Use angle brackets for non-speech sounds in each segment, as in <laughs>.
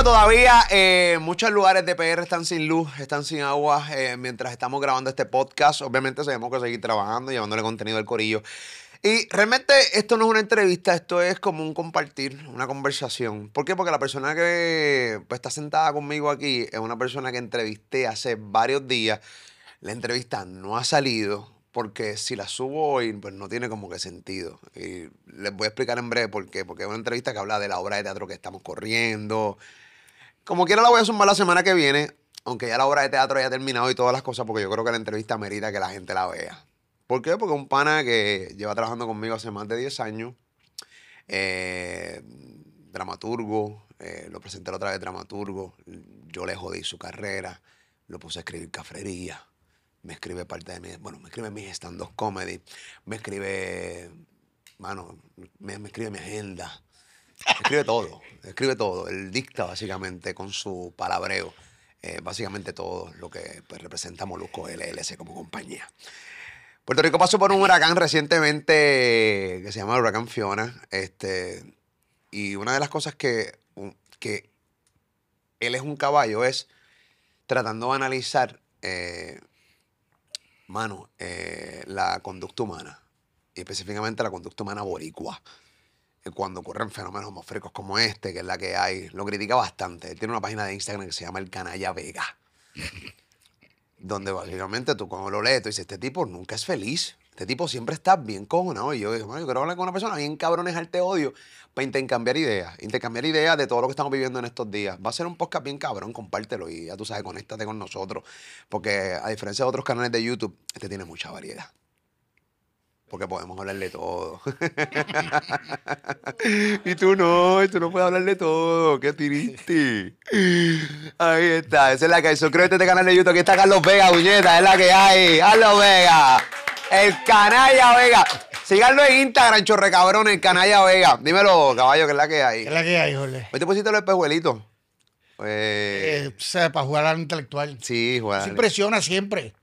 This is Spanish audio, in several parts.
Bueno, todavía eh, muchos lugares de PR están sin luz, están sin agua. eh, mientras estamos grabando este podcast, obviamente tenemos que seguir trabajando, llevándole contenido al corillo. Y realmente esto no es una entrevista, esto es como un compartir, una conversación. ¿Por qué? Porque la persona que pues, está sentada conmigo aquí es una persona que entrevisté hace varios días. La entrevista no ha salido porque si la subo hoy, pues no tiene como que sentido. Y les voy a explicar en breve por qué. Porque es una entrevista que habla de la obra de teatro que estamos corriendo. Como quiera la voy a sumar la semana que viene, aunque ya la obra de teatro haya terminado y todas las cosas, porque yo creo que la entrevista merita que la gente la vea. ¿Por qué? Porque un pana que lleva trabajando conmigo hace más de 10 años, eh, dramaturgo, eh, lo presenté la otra vez dramaturgo, yo le jodí su carrera, lo puse a escribir cafrería, me escribe parte de mi, bueno, me escribe mis stand-up comedy, me escribe, mano, me, me escribe mi agenda, escribe todo, escribe todo, él dicta básicamente con su palabreo, eh, básicamente todo lo que pues, representa Molusco LLC como compañía. Puerto Rico pasó por un huracán recientemente que se llama el huracán Fiona. Este, y una de las cosas que, que él es un caballo es tratando de analizar, eh, mano, eh, la conducta humana. Y específicamente la conducta humana boricua. Eh, Cuando ocurren fenómenos atmosféricos como este, que es la que hay, lo critica bastante. Tiene una página de Instagram que se llama El Canalla Vega donde básicamente tú cuando lo lees, tú dices, este tipo nunca es feliz. Este tipo siempre está bien cojonado. Y yo digo, "Mano, yo quiero hablar con una persona bien cabronejarte odio para intercambiar ideas. Intercambiar ideas de todo lo que estamos viviendo en estos días. Va a ser un podcast bien cabrón, compártelo y ya tú sabes, conéctate con nosotros. Porque a diferencia de otros canales de YouTube, este tiene mucha variedad. Porque podemos hablar de todo. <laughs> y tú no, y tú no puedes hablar de todo. Qué triste. Ahí está, esa es la que hay. Suscríbete a este canal de YouTube. Aquí está Carlos Vega, puñeta, es la que hay. Carlos Vega. El Canalla Vega. Síganlo en Instagram, chorre cabrón, el Canalla Vega. Dímelo, caballo, que es la que hay. ¿Qué es la que hay, Jorge? Hoy te pusiste los espejuelitos. Eh, Eh, o sea, para jugar al intelectual. sí, Juan. Se impresiona siempre.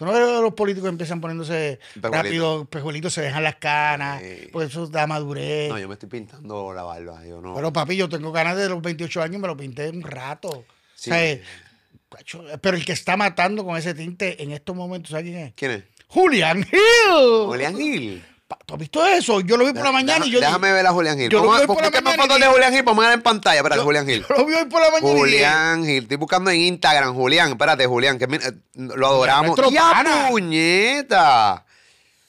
Tú no ves los políticos empiezan poniéndose rápido, pejuelitos, se dejan las canas, Sí. porque eso da madurez. No, yo me estoy pintando la barba. Yo no. Pero papi, yo tengo ganas de los 28 años, me lo pinté un rato. Sí. O sea, eh, pero el que está matando con ese tinte en estos momentos, ¿sabes quién es? ¿Quién es? Julián Hill. Julián Gil. ¿Tú has visto eso? Yo lo vi por la mañana y yo Déjame ver a Julián Gil. yo lo vi por la mañana fotos de Julián Gil. Vamos a ver en pantalla. Espérate, Julián Gil. yo lo vi hoy por la mañana Julián Gil, estoy buscando en Instagram, Julián, espérate, Julián, que mira, eh, lo adoramos. ¡Ya, puñeta!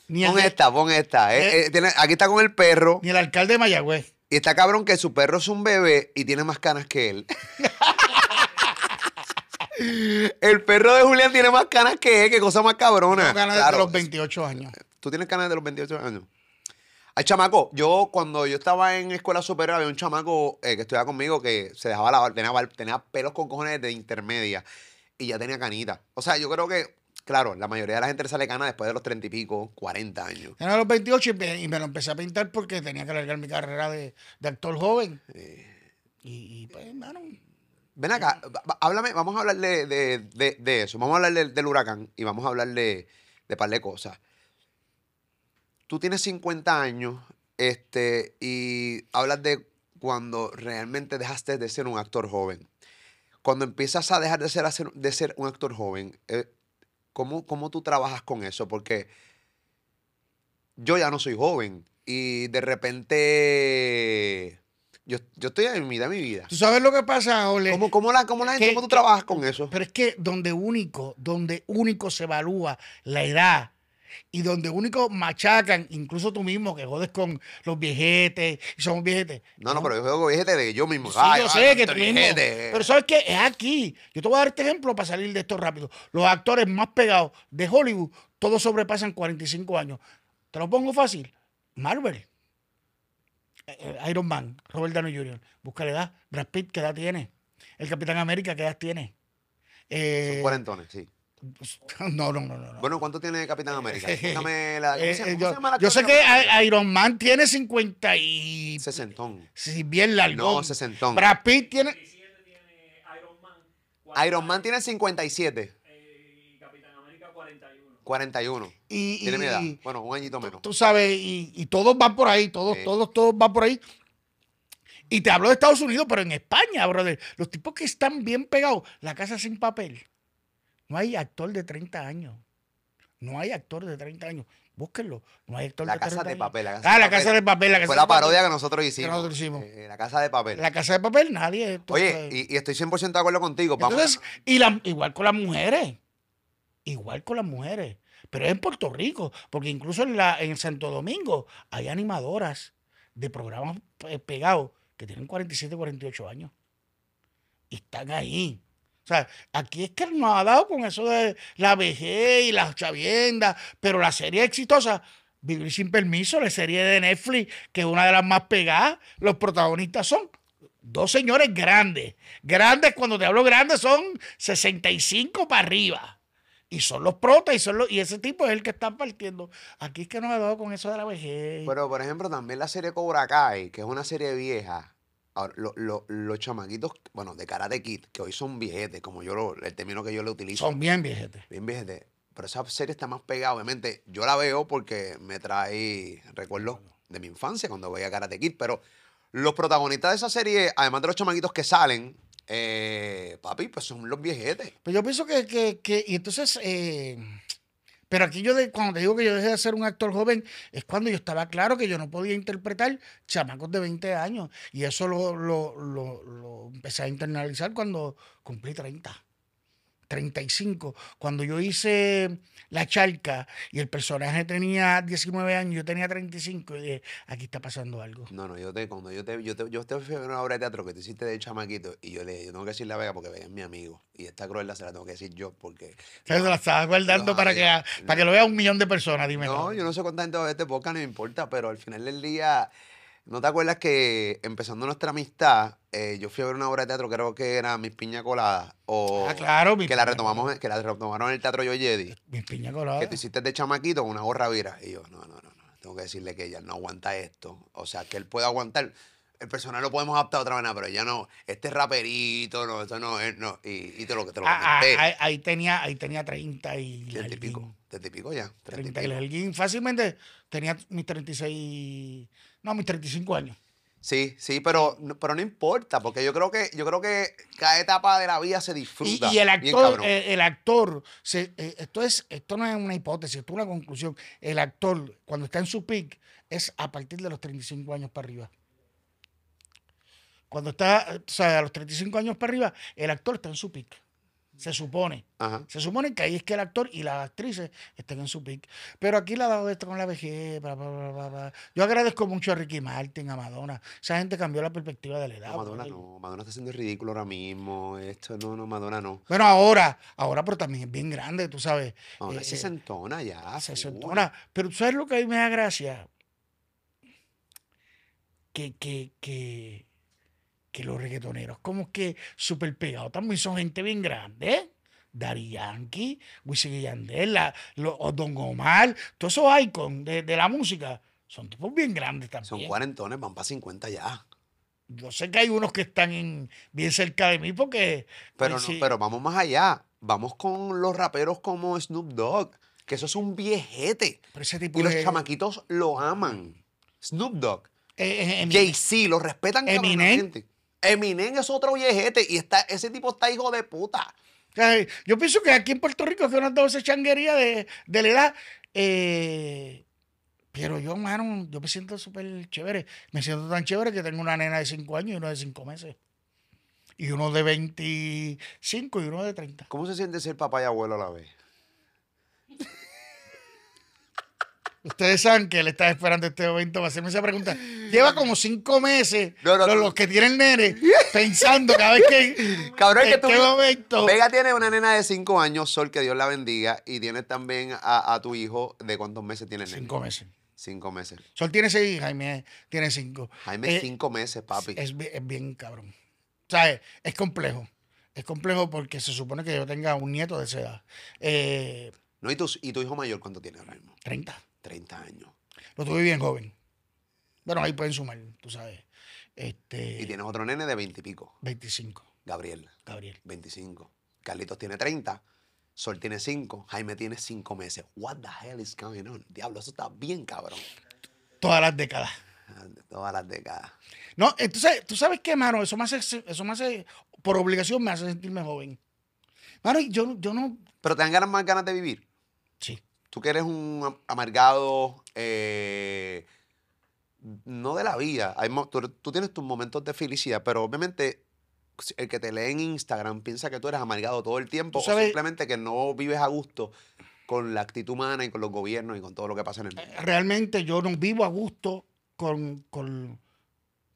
ni Pon esta, pon esta. Eh, Eh. tiene- aquí está con el perro ni el alcalde de Mayagüez. y está cabrón que su perro es un bebé y tiene más canas que él. <laughs> el perro de Julián tiene más canas que él, qué cosa más cabrona. Tengo ganas Claro, de los 28 años. Tú tienes canas de los 28 años. Ay, chamaco, yo cuando yo estaba en escuela superior había un chamaco eh, que estudiaba conmigo que se dejaba lavar, tenía, tenía pelos con cojones de intermedia y ya tenía canita. O sea, yo creo que, claro, la mayoría de la gente le sale cana después de los 30 y pico, 40 años. Tenía los 28 y me, y me lo empecé a pintar porque tenía que alargar mi carrera de, de actor joven. Y, y, pues, hermano, Ven acá, háblame, vamos a hablar de, de- eso, vamos a hablar del- del huracán y vamos a hablar de, de par de cosas. Tú tienes 50 años este, y hablas de cuando realmente dejaste de ser un actor joven. Cuando empiezas a dejar de ser, de ser un actor joven, eh, ¿cómo, ¿cómo tú trabajas con eso? Porque yo ya no soy joven y de repente yo, yo estoy en mitad de mi vida. ¿tú sabes lo que pasa, Ole? ¿Cómo, cómo la, cómo la gente, cómo tú que- trabajas con eso? Pero es que donde único, donde único se evalúa la edad y donde único machacan, incluso tú mismo que jodes con los viejetes y somos viejetes. No, no, pero yo juego viejete de yo mismo. Sí, Ay, yo ay, sé que tú mismo. Pero ¿sabes qué? Es aquí. Yo te voy a dar este ejemplo para salir de esto rápido. Los actores más pegados de Hollywood, todos sobrepasan 45 años. Te lo pongo fácil. Marvel. Eh, eh, Iron Man, Robert Downey Jr. Busca la edad. Brad Pitt, ¿qué edad tiene? El Capitán América, ¿qué edad tiene? Eh, Son cuarentones, sí. <laughs> no, no, no, no. no. Bueno, ¿cuánto tiene Capitán América? <laughs> Déjame la. ¿cómo Eh, se- eh, cómo yo, se llama la yo sé que América? Iron Man tiene 50 y... Sesentón. Sí, bien largo. No, sesentón. Brad Pitt tiene... Iron Man tiene 57. y Capitán América 41. 41. Y, Tiene mi y- edad. Bueno, un añito menos. Tú sabes, y, y todos van por ahí, todos, Sí. todos, todos van por ahí. Y te hablo de Estados Unidos, pero en España, brother. Los tipos que están bien pegados. La casa sin papel. No hay actor de 30 años. No hay actor de 30 años. Búsquenlo. No hay actor La de casa 30 de años. papel. La casa ah, de la papel. casa de papel. La casa Fue la papel. parodia que nosotros hicimos. nosotros hicimos. Eh, la casa de papel. La casa de papel, nadie. Oye, y, y estoy 100% de acuerdo contigo. Vamos- Entonces, y la- igual con las mujeres. Igual con las mujeres. Pero es en Puerto Rico, porque incluso en, la, en Santo Domingo hay animadoras de programas pe- pegados que tienen 47, 48 años. Y están ahí. O sea, aquí es que nos ha dado con eso de la vejez y las chaviendas, pero la serie exitosa, Vivir sin permiso, la serie de Netflix, que es una de las más pegadas, los protagonistas son dos señores grandes. Grandes, cuando te hablo grandes, son 65 para arriba. Y son los protas y, son los, y ese tipo es el que está partiendo. Aquí es que nos ha dado con eso de la vejez. Pero, por ejemplo, también la serie Cobra Kai, que es una serie vieja. Ahora, lo- lo- los chamaquitos, bueno, de Karate Kid, que hoy son viejetes, como yo lo, el término que yo le utilizo. son bien viejetes. Bien viejetes. Pero esa serie está más pegada, obviamente. Yo la veo porque me trae recuerdos de mi infancia cuando veía Karate Kid. Pero los protagonistas de esa serie, además de los chamaquitos que salen, eh, papi, pues son los viejetes. Pero yo pienso que, que, que- y entonces, eh, pero aquí yo, de, cuando te digo que yo dejé de ser un actor joven, es cuando yo estaba claro que yo no podía interpretar chamacos de 20 años. Y eso lo, lo, lo, lo empecé a internalizar cuando cumplí 30. 35. Cuando yo hice La Charca y el personaje tenía 19 años, yo tenía 35, y dije, aquí está pasando algo. No, no, yo te, cuando yo te, yo te, yo te fui a ver una obra de teatro que te hiciste de chamaquito y yo le dije, yo tengo que decirle a Vega porque Vega es mi amigo. Y esta crueldad se la tengo que decir yo porque. Entonces, la estaba guardando No, para, que, para que lo vea un millón de personas, dime. No, yo no sé cuánta gente va a ver este podcast, no me importa, pero al final del día, ¿no te acuerdas que empezando nuestra amistad, eh, yo fui a ver una obra de teatro, creo que era Mis Piña Coladas, o Ah, claro, mi que la retomamos, que la retomaron en el Teatro Yo Jedi, Mis piña colada. que tú hiciste de chamaquito con una gorra vira. Y yo, no, no, no, no, tengo que decirle que ella no aguanta esto. O sea, que él puede aguantar. El personaje lo podemos adaptar de otra manera, pero ella no, este raperito, no, esto no no. Y, y te lo, te lo Ah, ah, ahí, ahí tenía, ahí tenía 30 y Treinta y larguín. pico, treinta y pico ya. treinta y 30 y pico. Fácilmente tenía mis 36, no, mis 35 años. Sí, sí, pero, no- pero no importa, porque yo creo que, yo creo que cada etapa de la vida se disfruta. y el bien actor, eh, el actor, se- eh, esto, es, esto no es una hipótesis, esto es una conclusión. El actor, cuando está en su peak, es a partir de los 35 años para arriba. Cuando está, eh, o sea, a los 35 años para arriba, el actor está en su peak. Se supone. Ajá. Se supone que ahí es que el actor y las actrices estén en su pick. Pero aquí le ha dado esto con la vejez. bla, bla, bla, bla, bla. Yo agradezco mucho a Ricky Martin, a Madonna. Esa gente cambió la perspectiva de la edad. No, Madonna brother. no, Madonna está haciendo ridículo ahora mismo. Esto no, no, Madonna no. Bueno, ahora, ahora, pero también es bien grande, tú sabes. Madonna Eh, se sentona ya. se sentona. Pero tú sabes lo que a mí me da gracia. Que, que, que, que los reggaetoneros, como que súper pegados, también son gente bien grande. ¿eh? Dari Yankee, Wisin y Yandel, la- Don Omar, todos esos icons de, de la música, son tipos bien grandes Son también. cuarentones, van para 50 ya. Yo sé que hay unos que están en- bien cerca de mí porque... Pero, pues, no, sí, pero vamos más allá. Vamos con los raperos como Snoop Dogg, que eso es un viejete. pero ese tipo Y los chamaquitos lo aman. Snoop Dogg. eh, eh, Jay-Z, lo respetan Eminem. Eminem es otro viejete y está, ese tipo está hijo de puta. Yo pienso que aquí en Puerto Rico que nos han dado esa changuería de, de la edad. eh, pero yo, mano, yo me siento súper chévere. Me siento tan chévere que tengo una nena de 5 años y uno de 5 meses. Y uno de 25 y uno de 30. ¿Cómo se siente ser papá y abuelo a la vez? Ustedes saben que él está esperando este momento para hacerme esa pregunta. Lleva como 5 meses No, no, los, que tienen nene pensando cada vez que... Cabrón, que tú. qué momento... Vega tiene una nena de 5 años, Sol, que Dios la bendiga. Y tienes también a, a tu hijo de cuántos meses tiene nene. 5 meses. 5 meses. Sol tiene 6 Jaime tiene 5. Jaime, Eh, 5 meses, papi. Es, es bien cabrón. O sea, es, complejo. Es complejo porque se supone que yo tenga un nieto de esa edad. Eh, No, ¿y, tu, ¿Y tu hijo mayor cuánto tiene ahora mismo? 30. 30 años. Lo tuve bien joven. Bueno, ahí pueden sumar, tú sabes. Y Este, tienes otro nene de 20 y pico. 25, Gabriel, Gabriel. 25. Carlitos tiene 30. Sol tiene 5. Jaime tiene 5 meses. What the hell is going on? Diablo, eso está bien cabrón. Todas las décadas. Todas las décadas. No, entonces, tú sabes qué, mano, eso me hace, eso me hace, por obligación me hace sentirme joven. Mano, y yo, yo no, Pero te dan ganas más ganas de vivir. sí, Tú que eres un am- amargado, eh, no de la vida. Hay tú, tú tienes tus momentos de felicidad, pero obviamente el que te lee en Instagram piensa que tú eres amargado todo el tiempo o simplemente que no vives a gusto con la actitud humana y con los gobiernos y con todo lo que pasa en el mundo. realmente yo no vivo a gusto con, con,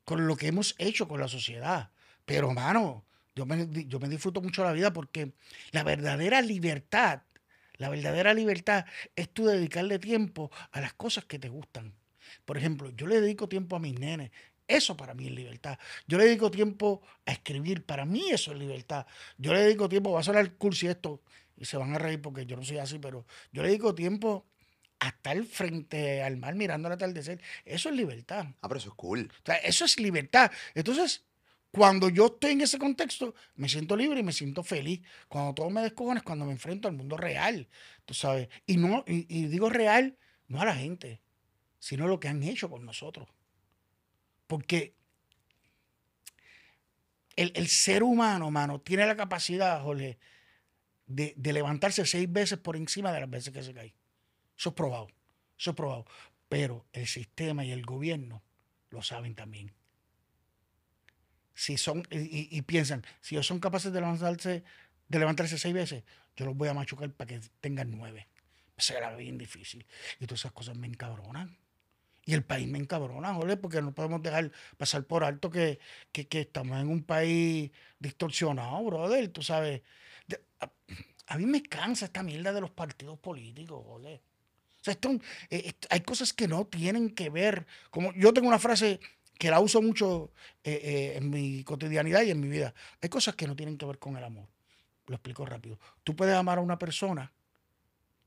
con lo que hemos hecho con la sociedad. Pero, mano, yo me, yo me disfruto mucho la vida porque la verdadera libertad, la verdadera libertad es tú dedicarle tiempo a las cosas que te gustan. Por ejemplo, yo le dedico tiempo a mis nenes. Eso para mí es libertad. Yo le dedico tiempo a escribir. Para mí eso es libertad. Yo le dedico tiempo, va a sonar cursi esto, y se van a reír porque yo no soy así, pero yo le dedico tiempo a estar frente al mar mirando el atardecer. Eso es libertad. Ah, pero eso es cool. O sea, eso es libertad. Entonces, cuando yo estoy en ese contexto, me siento libre y me siento feliz. Cuando todo me descojones, cuando me enfrento al mundo real, tú sabes. Y, no, y, digo real, no a la gente, sino lo que han hecho con nosotros. Porque el, el ser humano, mano, tiene la capacidad, Jorge, de, de levantarse seis veces por encima de las veces que se cae. Eso es probado. Eso es probado. Pero el sistema y el gobierno lo saben también. Si son, y, y- piensan, si ellos son capaces de levantarse, de levantarse seis veces, yo los voy a machucar para que tengan nueve. Será bien difícil. Y todas esas cosas me encabronan. Y el país me encabrona, Jorge, porque no podemos dejar pasar por alto que, que, que estamos en un país distorsionado, brother. Tú sabes. De- a, a mí me cansa esta mierda de los partidos políticos, Jorge. O sea, esto, eh, esto- hay cosas que no tienen que ver. Como yo tengo una frase que la uso mucho eh, eh, en mi cotidianidad y en mi vida. Hay cosas que no tienen que ver con el amor. Lo explico rápido. Tú puedes amar a una persona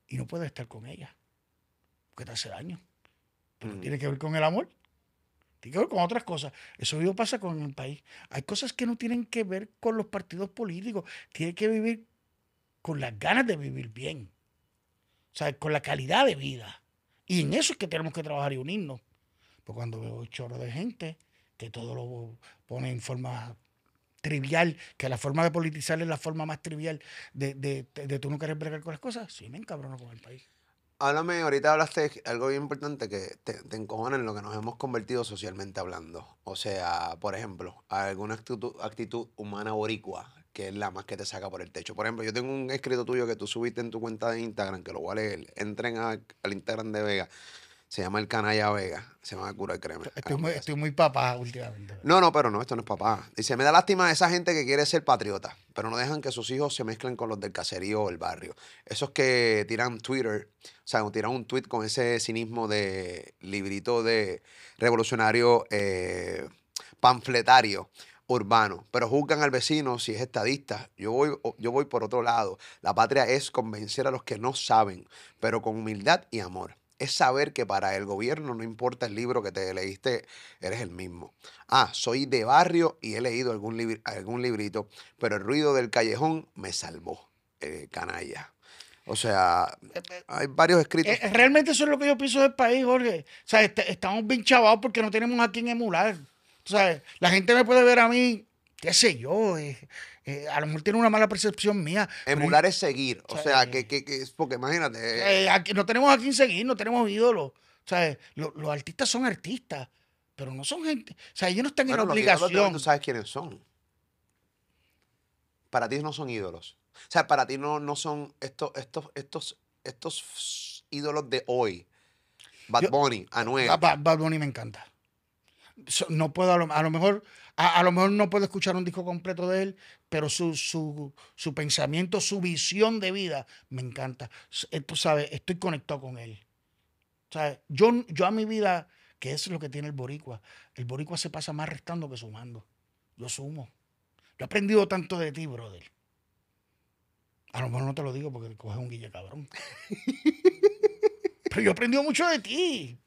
y no puedes estar con ella. Porque te hace daño. Pero Mm. tiene que ver con el amor. Tiene que ver con otras cosas. Eso mismo pasa con el país. Hay cosas que no tienen que ver con los partidos políticos. Tiene que vivir con las ganas de vivir bien. O sea, con la calidad de vida. Y en eso es que tenemos que trabajar y unirnos. Pues cuando veo chorro de gente que todo lo pone en forma trivial, que la forma de politizar es la forma más trivial de, de, de, de tú no querer bregar con las cosas, sí me encabrono con el país. Háblame, ahorita hablaste algo bien importante que te, te encojona en lo que nos hemos convertido socialmente hablando. O sea, por ejemplo, alguna actitud, actitud humana boricua, que es la más que te saca por el techo. Por ejemplo, yo tengo un escrito tuyo que tú subiste en tu cuenta de Instagram, que lo voy a leer. Entren a- al Instagram de Vega. Se llama el Canalla Vega. Se llama Cura y Créeme. Estoy muy, estoy muy papá últimamente. No, no, pero no, esto no es papá. Dice, me da lástima a esa gente que quiere ser patriota, pero no dejan que sus hijos se mezclen con los del caserío o el barrio. Esos que tiran Twitter, o sea, tiran un tweet con ese cinismo de librito de revolucionario eh, panfletario urbano, pero juzgan al vecino si es estadista. Yo voy, yo voy por otro lado. La patria es convencer a los que no saben, pero con humildad y amor. Es saber que para el gobierno no importa el libro que te leíste, eres el mismo. Ah, soy de barrio y he leído algún, libri- algún librito, pero el ruido del callejón me salvó, eh, canalla. O sea, hay varios escritos. Eh, realmente eso es lo que yo pienso del país, Jorge. O sea, est- estamos bien chavados porque no tenemos a quién emular. Tú sabes, la gente me puede ver a mí, qué sé yo, eh, eh, a lo mejor tiene una mala percepción mía. Emular es seguir. O sea, que, que, que es porque imagínate. eh, aquí no tenemos a quién seguir, no tenemos ídolos. O sea, lo- los artistas son artistas, pero no son gente. O sea, ellos no están bueno, en los ídolos obligación. tú sabes quiénes son. Para ti no son ídolos. O sea, para ti no, no son estos, estos, estos, estos ídolos de hoy. Bad Bunny, Anuel. Ba- Ba- Bad Bunny me encanta. No puedo, a lo, a lo mejor, a, a lo mejor no puedo escuchar un disco completo de él, pero su, su, su pensamiento, su visión de vida me encanta. Eh, Tú sabes, estoy conectado con él. ¿Sabes? Yo, yo a mi vida, que es lo que tiene el boricua, el boricua se pasa más restando que sumando. Yo sumo. Yo he aprendido tanto de ti, brother. A lo mejor no te lo digo porque coges un guille cabrón. <laughs> Pero yo he aprendido mucho de ti.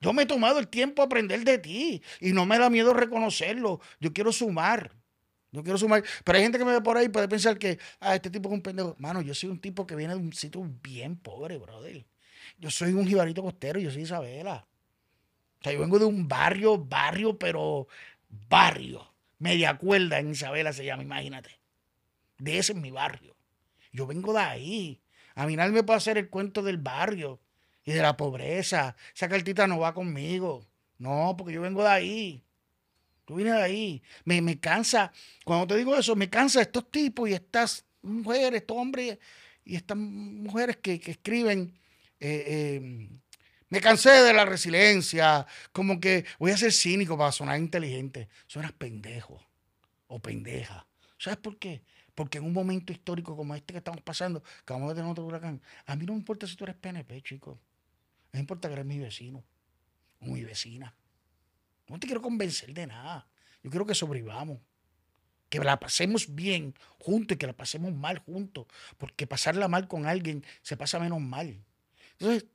Yo me he tomado el tiempo a aprender de ti y no me da miedo reconocerlo. Yo quiero sumar. Yo quiero sumar. Pero hay gente que me ve por ahí y puede pensar que, ah, este tipo es un pendejo. Mano, yo soy un tipo que viene de un sitio bien pobre, brother. Yo soy un jibarito costero, yo soy Isabela. O sea, yo vengo de un barrio, barrio, pero barrio. Media cuerda en Isabela se llama, imagínate. De ese es mi barrio. Yo vengo de ahí. A mí nadie me puede hacer el cuento del barrio y de la pobreza. Esa cartita no va conmigo. No, porque yo vengo de ahí. Yo vine de ahí. Me, me cansa, cuando te digo eso, me cansa estos tipos y estas mujeres, estos hombres y estas mujeres que, que escriben. eh, eh, me cansé de la resiliencia, como que voy a ser cínico para sonar inteligente. Suenas pendejo o pendeja. ¿Sabes por qué? Porque en un momento histórico como este que estamos pasando, que vamos a tener otro huracán, a mí no me importa si tú eres PNP, chico. Me importa que eres mi vecino o mi vecina. No te quiero convencer de nada. Yo quiero que sobrevivamos. Que la pasemos bien juntos y que la pasemos mal juntos. Porque pasarla mal con alguien se pasa menos mal. Entonces,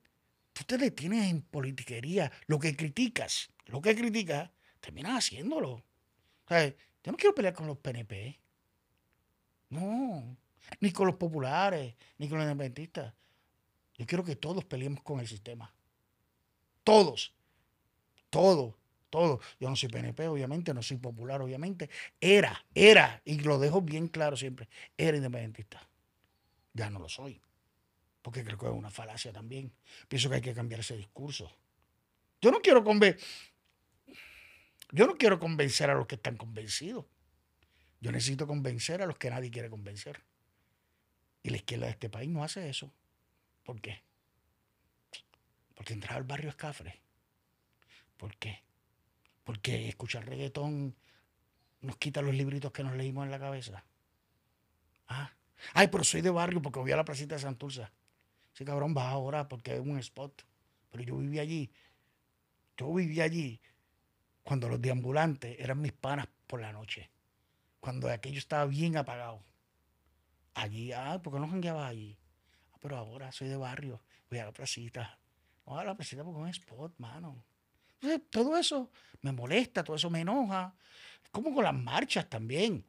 tú te detienes en politiquería. Lo que criticas, lo que criticas, terminas haciéndolo. O yo no quiero pelear con los PNP. No. Ni con los populares, ni con los independentistas. Yo quiero que todos peleemos con el sistema. Todos. Todos. Todos. Yo no soy PNP, obviamente, no soy popular, obviamente. Era, era, y lo dejo bien claro siempre, era independentista. Ya no lo soy. Porque creo que es una falacia también. Pienso que hay que cambiar ese discurso. Yo no quiero conven- Yo no quiero convencer a los que están convencidos. Yo necesito convencer a los que nadie quiere convencer. Y la izquierda de este país no hace eso. ¿Por qué? Porque entrar al barrio es cafre. ¿Por qué? Porque escuchar reggaetón nos quita los libritos que nos leímos en la cabeza. Ah. Ay, pero soy de barrio porque voy a la placita de Santurce. Ese cabrón va ahora porque es un spot. Pero yo viví allí. Yo viví allí cuando los deambulantes eran mis panas por la noche. Cuando aquello estaba bien apagado. Allí, ah, ¿por qué no jangueabas allí? Pero ahora soy de barrio, voy a la placita. No, a la placita porque es un spot, mano. Entonces, todo eso me molesta, todo eso me enoja. Es como con las marchas también.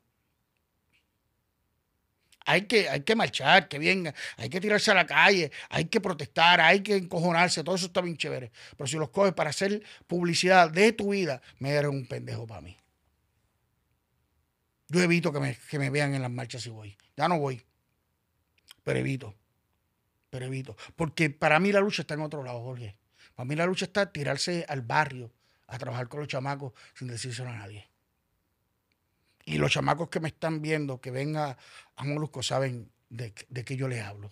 Hay que, hay que marchar, que bien, hay que tirarse a la calle, hay que protestar, hay que encojonarse, todo eso está bien chévere. Pero si los coges para hacer publicidad de tu vida, me eres un pendejo para mí. Yo evito que me, que me vean en las marchas si voy. Ya no voy. Pero evito. Porque para mí la lucha está en otro lado, Jorge. Para mí la lucha está tirarse al barrio a trabajar con los chamacos sin decírselo a nadie. Y los chamacos que me están viendo, que ven a, Molusco, saben de, de qué yo les hablo.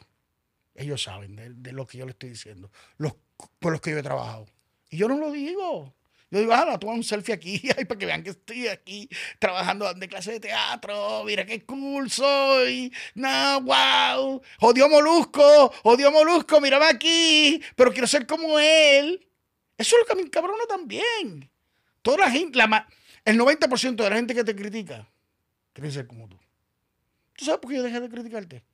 Ellos saben de, lo que yo les estoy diciendo. Los por los que yo he trabajado. Y yo no lo digo. Yo digo, ah, toma un selfie aquí, <laughs> ay, para que vean que estoy aquí trabajando de clase de teatro. Mira qué cool soy. No, wow. Jodió Molusco, jodió Molusco, mírame aquí. Pero quiero ser como él. Eso es lo que me encabrona también. Toda la gente, la, el 90% de la gente que te critica quiere ser como tú. ¿Tú sabes por qué yo dejé de criticarte?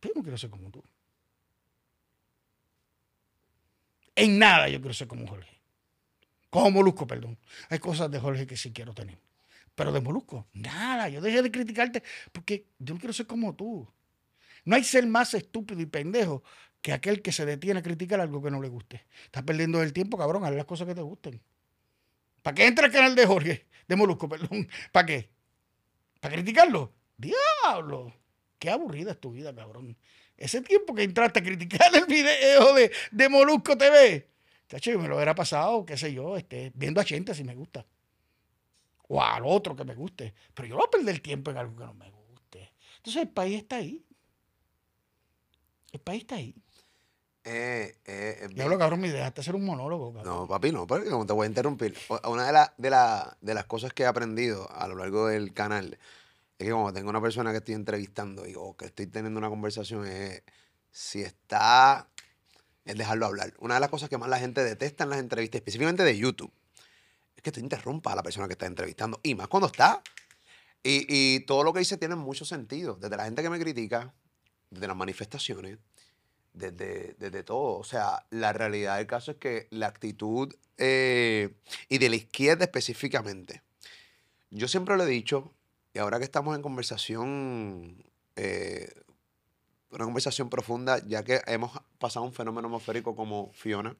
Yo no quiero ser como tú. En nada yo quiero ser como Jorge. Como Molusco, perdón. Hay cosas de Jorge que sí quiero tener. Pero de Molusco, nada. Yo dejé de criticarte porque yo no quiero ser como tú. No hay ser más estúpido y pendejo que aquel que se detiene a criticar algo que no le guste. Estás perdiendo el tiempo, cabrón. Haz las cosas que te gusten. ¿Para qué entra al canal de Jorge? De Molusco, perdón. ¿Para qué? ¿Para criticarlo? ¡Diablo! Qué aburrida es tu vida, cabrón. Ese tiempo que entraste a criticar el video de, de Molusco TV, chacho, yo me lo hubiera pasado, qué sé yo, este, viendo a gente si me gusta. O al otro que me guste. Pero yo no voy a perder tiempo en algo que no me guste. Entonces el país está ahí. El país está ahí. Eh, eh, eh, Diablo, cabrón, me dejaste hacer un monólogo, cabrón. No, papi, no, porque como te voy a interrumpir. Una de, la- de, la- de las cosas que he aprendido a lo largo del canal es que cuando tengo una persona que estoy entrevistando y, o que estoy teniendo una conversación, es si está, es dejarlo hablar. Una de las cosas que más la gente detesta en las entrevistas, específicamente de YouTube, es que tú interrumpas a la persona que está entrevistando. Y más cuando está. Y, y todo lo que dice tiene mucho sentido. Desde la gente que me critica, desde las manifestaciones, desde, desde todo. O sea, la realidad del caso es que la actitud, eh, y de la izquierda específicamente, yo siempre lo he dicho, y ahora que estamos en conversación, eh, una conversación profunda, ya que hemos pasado un fenómeno atmosférico como Fiona,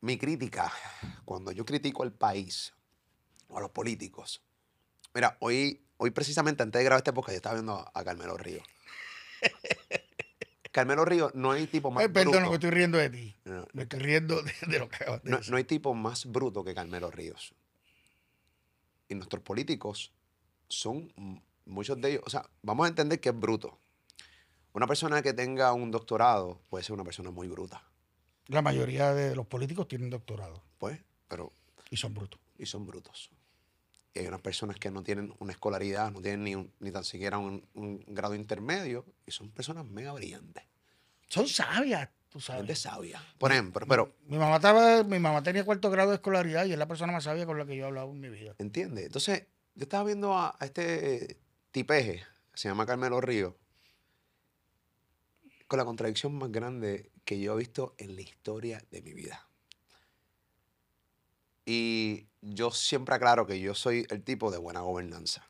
mi crítica, cuando yo critico al país o a los políticos, mira, hoy, hoy precisamente antes de grabar este podcast yo estaba viendo a Carmelo Río. <laughs> Carmelo Río no hay tipo más Ay, perdón, bruto. me estoy riendo de ti. No, Me estoy riendo de, de lo que acabas de no- hay tipo más bruto que Carmelo Ríos. Y nuestros políticos son muchos de ellos, o sea, vamos a entender que es bruto. Una persona que tenga un doctorado puede ser una persona muy bruta, La mayoría de los políticos tienen doctorado pues, pero y son brutos. y son brutos. Y hay unas personas que no tienen una escolaridad, no tienen ni, un- ni tan siquiera un, un grado intermedio, y son personas mega brillantes, Son sabias, tú gente sabes. sabia. Por ejemplo, pero, Mi mamá, estaba, mi mamá tenía cuarto grado de escolaridad y es la persona más sabia con la que yo he hablado en mi vida. ¿entiendes? Entonces, yo estaba viendo a, a este tipeje, se llama Carmelo Río, con la contradicción más grande que yo he visto en la historia de mi vida. Y yo siempre aclaro que yo soy el tipo de buena gobernanza.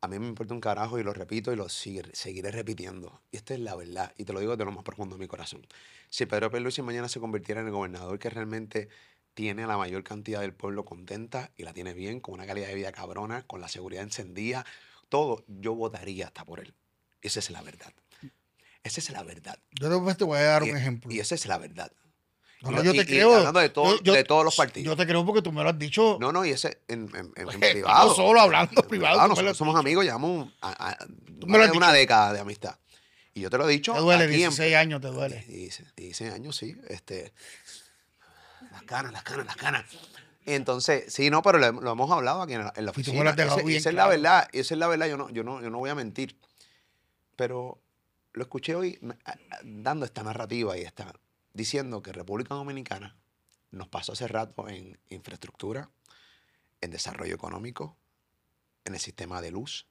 A mí me importa un carajo y lo repito y lo seguiré repitiendo. Y esta es la verdad. Y te lo digo desde lo más profundo de mi corazón. Si Pedro Pierluisi mañana se convirtiera en el gobernador que realmente tiene a la mayor cantidad del pueblo contenta y la tiene bien, con una calidad de vida cabrona, con la seguridad encendida, todo, yo votaría hasta por él. Esa es la verdad. Esa es la verdad. Yo después te voy a dar Y- un ejemplo. Y esa es la verdad. No, Y no, yo y- te y creo. hablando de todo- Yo- yo- de todos los partidos. Yo te creo porque tú me lo has dicho. No, no, y ese en, en- en- en Estamos privado. solo hablando En privado, nosotros somos amigos, llevamos a- a- Tú me lo has una dicho. década de amistad. Y yo te lo he dicho. te duele, aquí en- 16 años te duele. Y 16 años, sí. Este, las canas, las canas, las canas. Entonces, sí, no, pero lo, lo hemos hablado aquí en la, en la tú me lo oficina. Ese- bien esa es la verdad, esa es la verdad, yo no, yo no, yo no voy a mentir. Pero lo escuché hoy dando esta narrativa y está diciendo que República Dominicana nos pasó hace rato en infraestructura, en desarrollo económico, en el sistema de luz.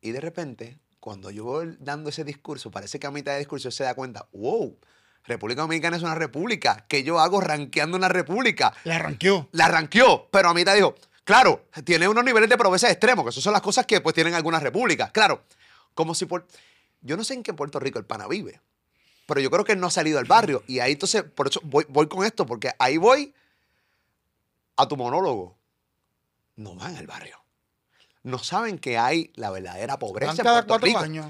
Y de repente, cuando yo voy dando ese discurso, parece que a mitad de discurso se da cuenta, wow, República Dominicana es una república, que yo hago rankeando una república. La arranqueó. La ranqueó, pero a mitad dijo, claro, tiene unos niveles de pobreza extremos, que esas son las cosas que pues tienen algunas repúblicas. Claro, como si por... Yo no sé en qué Puerto Rico el pana vive, pero yo creo que él no ha salido al barrio. Y ahí entonces, por eso voy, voy con esto, porque ahí voy a tu monólogo. No van al barrio. No saben que hay la verdadera pobreza en Puerto Rico. años.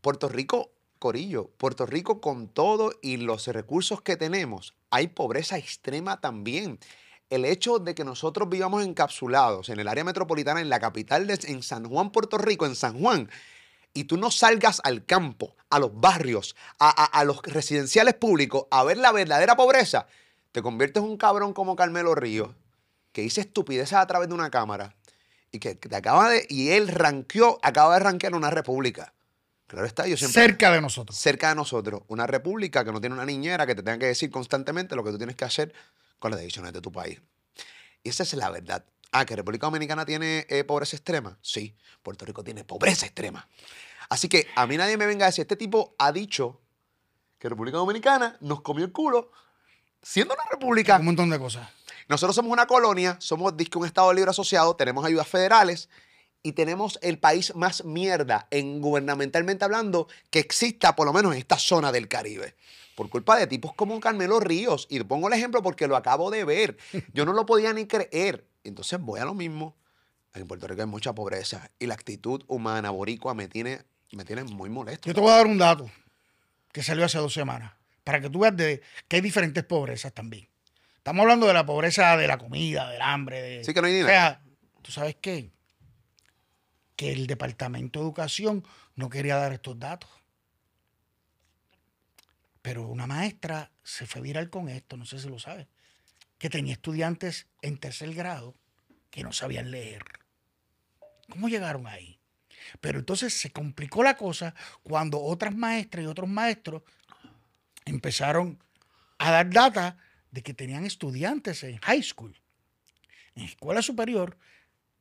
Puerto Rico, Corillo, Puerto Rico con todo y los recursos que tenemos, hay pobreza extrema también. El hecho de que nosotros vivamos encapsulados en el área metropolitana, en la capital, en San Juan, Puerto Rico, en San Juan, y tú no salgas al campo, a los barrios, a, los residenciales públicos, a ver la verdadera pobreza, te conviertes en un cabrón como Carmelo Ríos, que dice estupideces a través de una cámara, y que te acaba de, y él ranqueó, acaba de ranquear una república. Claro está, yo siempre Cerca de nosotros. cerca de nosotros, una república que no tiene una niñera que te tenga que decir constantemente lo que tú tienes que hacer con las decisiones de tu país. Y esa es la verdad. Ah, que República Dominicana tiene eh, pobreza extrema. Sí, Puerto Rico tiene pobreza extrema. Así que a mí nadie me venga a decir, este tipo ha dicho que República Dominicana nos comió el culo siendo una república. Un montón de cosas. Nosotros somos una colonia, somos disque un Estado libre asociado, tenemos ayudas federales y tenemos el país más mierda en gubernamentalmente hablando que exista por lo menos en esta zona del Caribe. Por culpa de tipos como Carmelo Ríos. Y pongo el ejemplo porque lo acabo de ver. <laughs> Yo no lo podía ni creer. Entonces voy a lo mismo. En Puerto Rico hay mucha pobreza y la actitud humana boricua me tiene, me tiene muy molesto. Yo te voy a dar un dato que salió hace dos semanas para que tú veas de que hay diferentes pobrezas también. Estamos hablando de la pobreza de la comida, del hambre. De, Sí que no hay o dinero. sea, ¿tú sabes qué? Que el Departamento de Educación no quería dar estos datos. Pero una maestra se fue viral con esto, no sé si lo sabes, que tenía estudiantes en tercer grado que no sabían leer. ¿Cómo llegaron ahí? Pero entonces se complicó la cosa cuando otras maestras y otros maestros empezaron a dar data de que tenían estudiantes en high school, en escuela superior,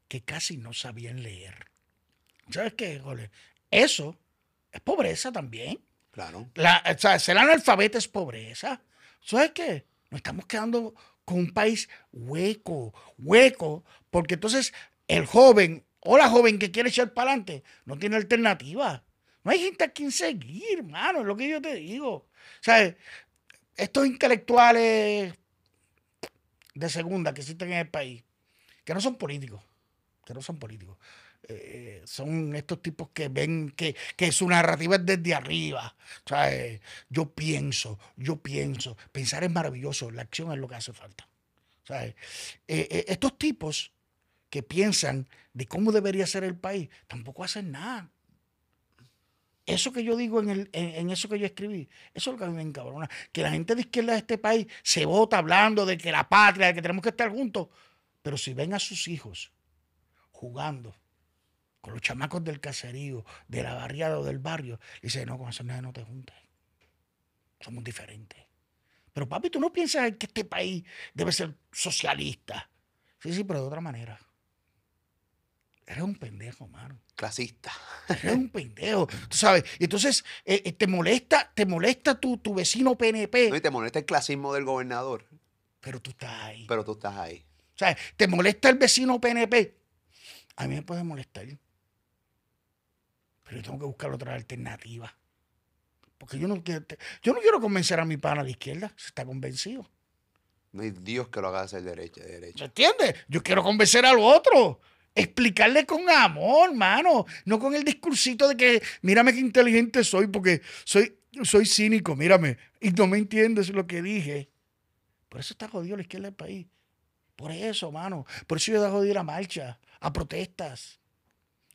que casi no sabían leer. ¿Sabes qué, Jole? Eso es pobreza también. Claro. La, o sea, ser analfabeto es pobreza. ¿Sabes qué? Nos estamos quedando con un país hueco, hueco, porque entonces el joven o la joven que quiere echar para adelante no tiene alternativa. No hay gente a quien seguir, hermano, es lo que yo te digo. O sea, estos intelectuales de segunda que existen en el país, que no son políticos, que no son políticos, eh, son estos tipos que ven que, que su narrativa es desde arriba. O sea, eh, yo pienso, yo pienso. Pensar es maravilloso, la acción es lo que hace falta. O sea, eh, estos tipos que piensan de cómo debería ser el país, tampoco hacen nada. Eso que yo digo en, el, en eso que yo escribí, eso es lo que a mí me encabrona. Que la gente de izquierda de este país se vota hablando de que la patria, de que tenemos que estar juntos. Pero si ven a sus hijos jugando con los chamacos del caserío, de la barriada o del barrio, dice, no, con esos nenes no te juntes. Somos diferentes. Pero papi, tú no piensas que este país debe ser socialista. Sí, sí, pero de otra manera. Eres un pendejo, mano. Clasista. Eres un pendejo. Tú sabes. Y entonces eh, eh, te molesta, te molesta tu, tu vecino PNP, No, y te molesta el clasismo del gobernador, pero tú estás ahí. pero tú estás ahí. O sea, te molesta el vecino PNP. A mí me puede molestar. Pero yo tengo que buscar otra alternativa. Porque yo no quiero, yo no quiero convencer a mi pana de izquierda. Se está convencido. No hay Dios que lo haga hacer derecha, de ¿Me derecha. entiendes? Yo quiero convencer al otro. Explicarle con amor, mano. No con el discursito de que, mírame qué inteligente soy porque soy, soy cínico, mírame. Y no me entiendes lo que dije. Por eso está jodido la izquierda del país. Por eso, mano. Por eso yo dejo de ir a marcha, a protestas.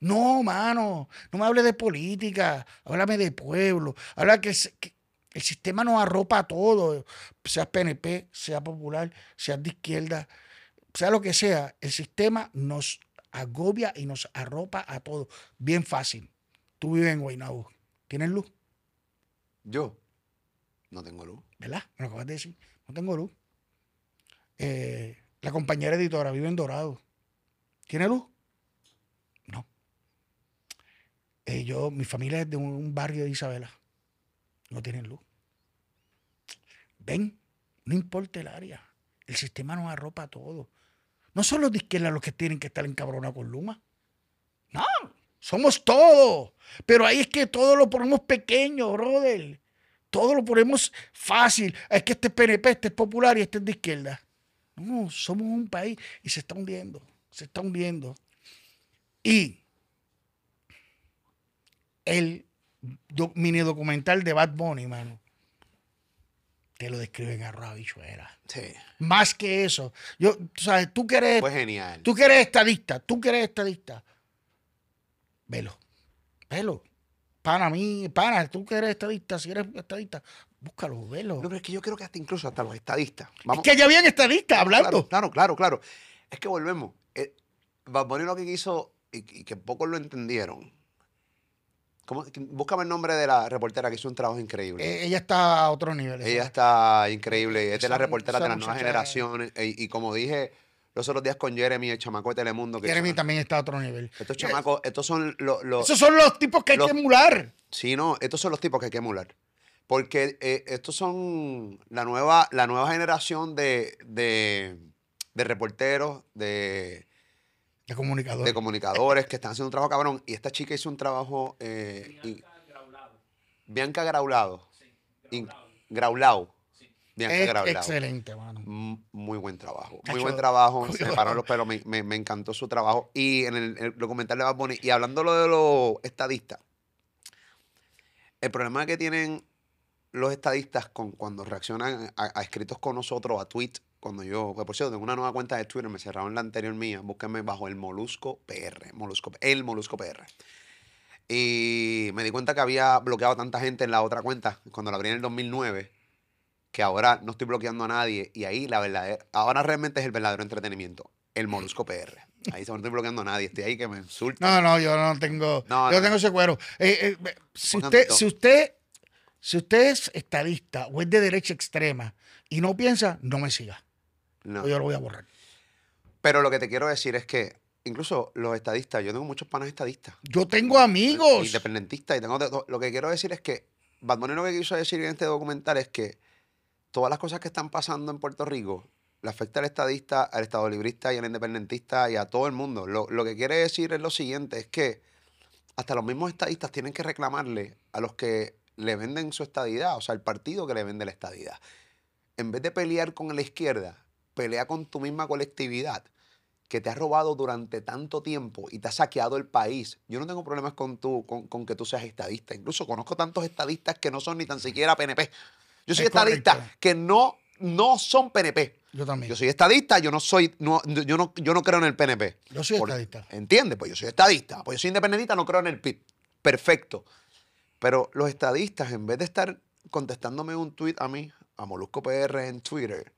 No, mano. No me hable de política. Háblame de pueblo. Habla que, el sistema nos arropa a todo. Sea PNP, sea popular, sea de izquierda, sea lo que sea. El sistema nos agobia y nos arropa a todos. Bien fácil. Tú vives en Guaynabo. ¿Tienes luz? Yo no tengo luz. ¿Verdad? Me lo acabas de decir. No tengo luz. Eh, la compañera editora vive en Dorado. ¿Tiene luz? No. Eh, yo, mi familia es de un, barrio de Isabela. No tienen luz. Ven, no importa el área. El sistema nos arropa a todo. No son los de izquierda los que tienen que estar encabronados con Luma. No, somos todos. Pero ahí es que todo lo ponemos pequeño, brother. Todo lo ponemos fácil. Es que este es PNP, este es popular y este es de izquierda. No, somos un país y se está hundiendo. Se está hundiendo. Y el do- mini documental de Bad Bunny, mano, te lo describen a Rabichuela. Sí. Más que eso. Yo, tú sabes, tú que eres Fue genial. Tú que eres estadista, tú que eres estadista, velo, velo. Pana mí, pana, tú que eres estadista, si eres estadista, búscalo, velo. No, pero es que yo creo que hasta incluso hasta los estadistas. Vamos, es que ya habían estadistas hablando. Claro, claro, claro, claro. Es que volvemos. Eh, Bad Bunny lo que quiso, y, y que pocos lo entendieron. ¿Cómo? Búscame el nombre de la reportera que hizo un trabajo increíble. Eh, ella está a otro nivel. Ella está increíble. Es de las reporteras de las nuevas generaciones. Y, y como dije los otros días con Jeremy, el chamaco de Telemundo. Que Jeremy también está a otro nivel. Estos chamacos, estos son los. los- Esos son los tipos que hay que emular. Sí, no, estos son los tipos que hay que emular. Porque eh, estos son la nueva, la nueva generación de, de, de reporteros, de, De comunicador. de comunicadores que están haciendo un trabajo cabrón. Y esta chica hizo un trabajo. eh, y- Bianca Graulado. Bianca Graulado. Sí, in- Graulado. Graulao. Sí. Bianca Es Graulao. excelente, mano. Muy buen trabajo. Muy buen trabajo. Se me pararon los pelos. Me, me- me encantó su trabajo. Y en el, el documental de Bad Bunny, y hablando lo de los estadistas, el problema que tienen los estadistas con, cuando reaccionan a, a escritos con nosotros, a tweets, cuando yo, que por cierto, tengo una nueva cuenta de Twitter, me cerraron la anterior mía, búsquenme bajo el Molusco PR, Molusco, el Molusco PR. Y me di cuenta que había bloqueado tanta gente en la otra cuenta cuando la abrí en el 2009 que ahora no estoy bloqueando a nadie y ahí la verdadera, ahora realmente es el verdadero entretenimiento, el Molusco PR. Ahí no estoy bloqueando a nadie, estoy ahí que me insulta. No, no, yo no tengo, No, yo no. tengo ese cuero. Eh, eh, si, usted, si usted, si usted es estadista o es de derecha extrema y no piensa, no me siga. No. o yo lo voy a borrar. Pero lo que te quiero decir es que incluso los estadistas, yo tengo muchos panas estadistas, Yo tengo amigos. independentistas, y tengo de lo que quiero decir es que Bad Bunny lo que quiso decir en este documental es que todas las cosas que están pasando en Puerto Rico le afecta al estadista, al estado librista y al independentista y a todo el mundo. Lo, lo que quiere decir es lo siguiente, es que hasta los mismos estadistas tienen que reclamarle a los que le venden su estadidad, o sea, el partido que le vende la estadidad. en vez de pelear con la izquierda, pelea con tu misma colectividad que te ha robado durante tanto tiempo y te ha saqueado el país. Yo no tengo problemas con, tu, con, con que tú seas estadista. Incluso conozco tantos estadistas que no son ni tan siquiera PNP. Yo soy Es estadista correcto. que no, no son PNP. Yo también. Yo soy estadista, yo no soy, no, yo no, yo no creo en el PNP. Yo soy Por- estadista. ¿Entiendes? Pues yo soy estadista. Pues yo soy independentista, no creo en el PIB. Perfecto. Pero los estadistas, en vez de estar contestándome un tweet a mí, a Molusco PR en Twitter,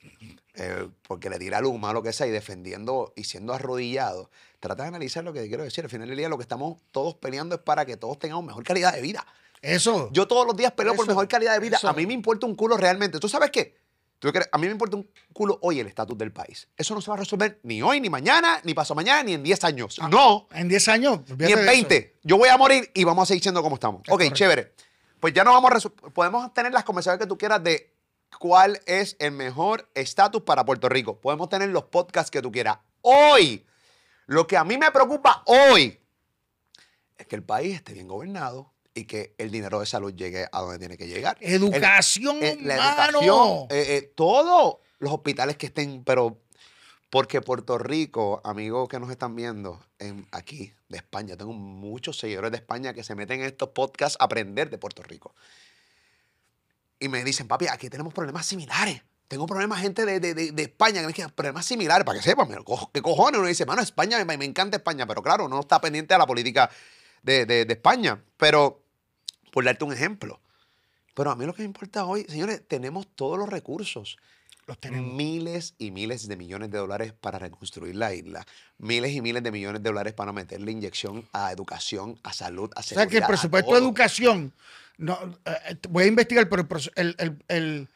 eh, porque le tira luma, lo que sea, y defendiendo y siendo arrodillado, trata de analizar lo que quiero decir. Al final del día, lo que estamos todos peleando es para que todos tengamos mejor calidad de vida. Eso. Yo todos los días peleo por mejor calidad de vida. eso. A mí me importa un culo realmente. ¿Tú sabes qué? ¿Tú crees? A mí me importa un culo hoy el estatus del país. Eso no se va a resolver ni hoy, ni mañana, ni pasado mañana, ni en 10 años. No, en 10 años. ni en de eso. 20. Yo voy a morir y vamos a seguir siendo como estamos. Es ok, correcto. chévere. Pues ya no vamos a Podemos tener las conversaciones que tú quieras de cuál es el mejor estatus para Puerto Rico. Podemos tener los podcasts que tú quieras. Hoy, lo que a mí me preocupa hoy es que el país esté bien gobernado y que el dinero de salud llegue a donde tiene que llegar. El- Educación, eh, la mano. educación, eh, eh, todo, los hospitales que estén, pero porque Puerto Rico, amigos que nos están viendo en, aquí de España, tengo muchos seguidores de España que se meten en estos podcasts a aprender de Puerto Rico. Y me dicen, papi, aquí tenemos problemas similares. Tengo problemas, gente de, de- de- de España, que me dicen, problemas similares, para que sepan, ¿qué cojones? Uno dice, mano, España, me, me encanta España, pero claro, no está pendiente de la política de, de- de España. Pero, por darte un ejemplo, pero a mí lo que me importa hoy, señores, tenemos todos los recursos. Los tenemos. Miles y miles de millones de dólares para reconstruir la isla. Miles y miles de millones de dólares para meterle inyección a educación, a salud, a O seguridad. sea que el a presupuesto de educación, no, eh, voy a investigar, pero el, el- el-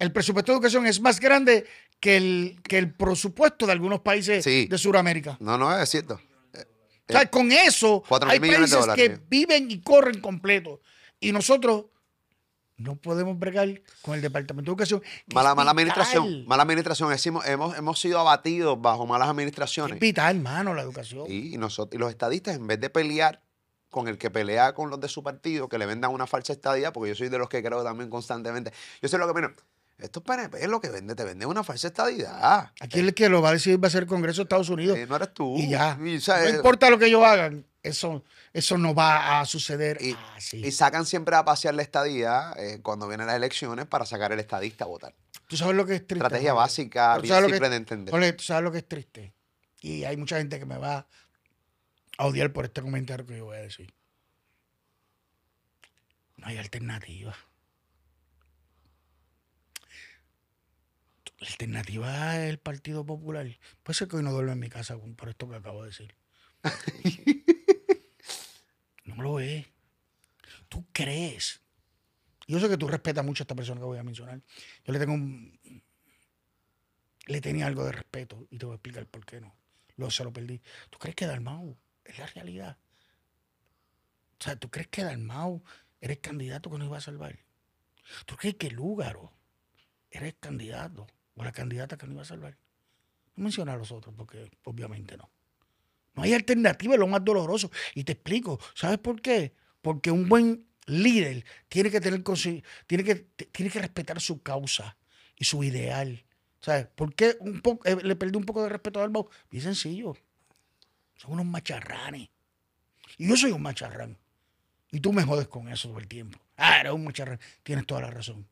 el- presupuesto de educación es más grande que el, que el presupuesto de algunos países Sí. de Sudamérica. No, no, es cierto. O sea, con eso hay países que viven y corren completo. Y nosotros no podemos bregar con el Departamento de Educación. Mala, es mala administración. Mala administración. Hemos, hemos, hemos sido abatidos bajo malas Es administraciones. vital, hermano, la educación. Y, nosotros, y los estadistas, en vez de pelear con el que pelea con los de su partido, que le vendan una falsa estadía, porque yo soy de los que creo también constantemente. Yo sé lo que menos. Estos PNP es lo que vende, te venden una falsa estadía. Aquí el que lo va a decir va a ser el Congreso de Estados Unidos. Eh, no eres tú. y ya. Y, o sea, no eh, importa lo que ellos hagan, eso, eso no va a suceder Y- así. y sacan siempre a pasear la estadía eh, cuando vienen las elecciones para sacar el estadista a votar. Tú sabes lo que es triste. Estrategia Jorge? básica, simple que- de entender. Jorge, tú sabes lo que es triste. Y hay mucha gente que me va a odiar por este comentario que yo voy a decir. No hay alternativa. La alternativa es el Partido Popular. Puede ser que hoy no duerma en mi casa por esto que acabo de decir. <laughs> no lo es. Tú crees. Yo sé que tú respetas mucho a esta persona que voy a mencionar. Yo le tengo un, le tenía algo de respeto y te voy a explicar por qué no. Luego se lo perdí. ¿Tú crees que Dalmau es la realidad? O sea, ¿tú crees que Dalmau era el candidato que nos iba a salvar? ¿Tú crees que Lúgaro era el candidato o la candidata que nos iba a salvar? No menciona a los otros porque obviamente no. No hay alternativa, es lo más doloroso. Y te explico, ¿sabes por qué? Porque un buen líder tiene que tener tiene que, tiene que respetar su causa y su ideal. ¿Sabes? ¿Por qué un poco, eh, le perdí un poco de respeto a Dalmau? Bien sencillo. Son unos macharranes. Y yo soy un macharrán. Y tú me jodes con eso todo el tiempo. Ah, eres un macharrán. Tienes toda la razón.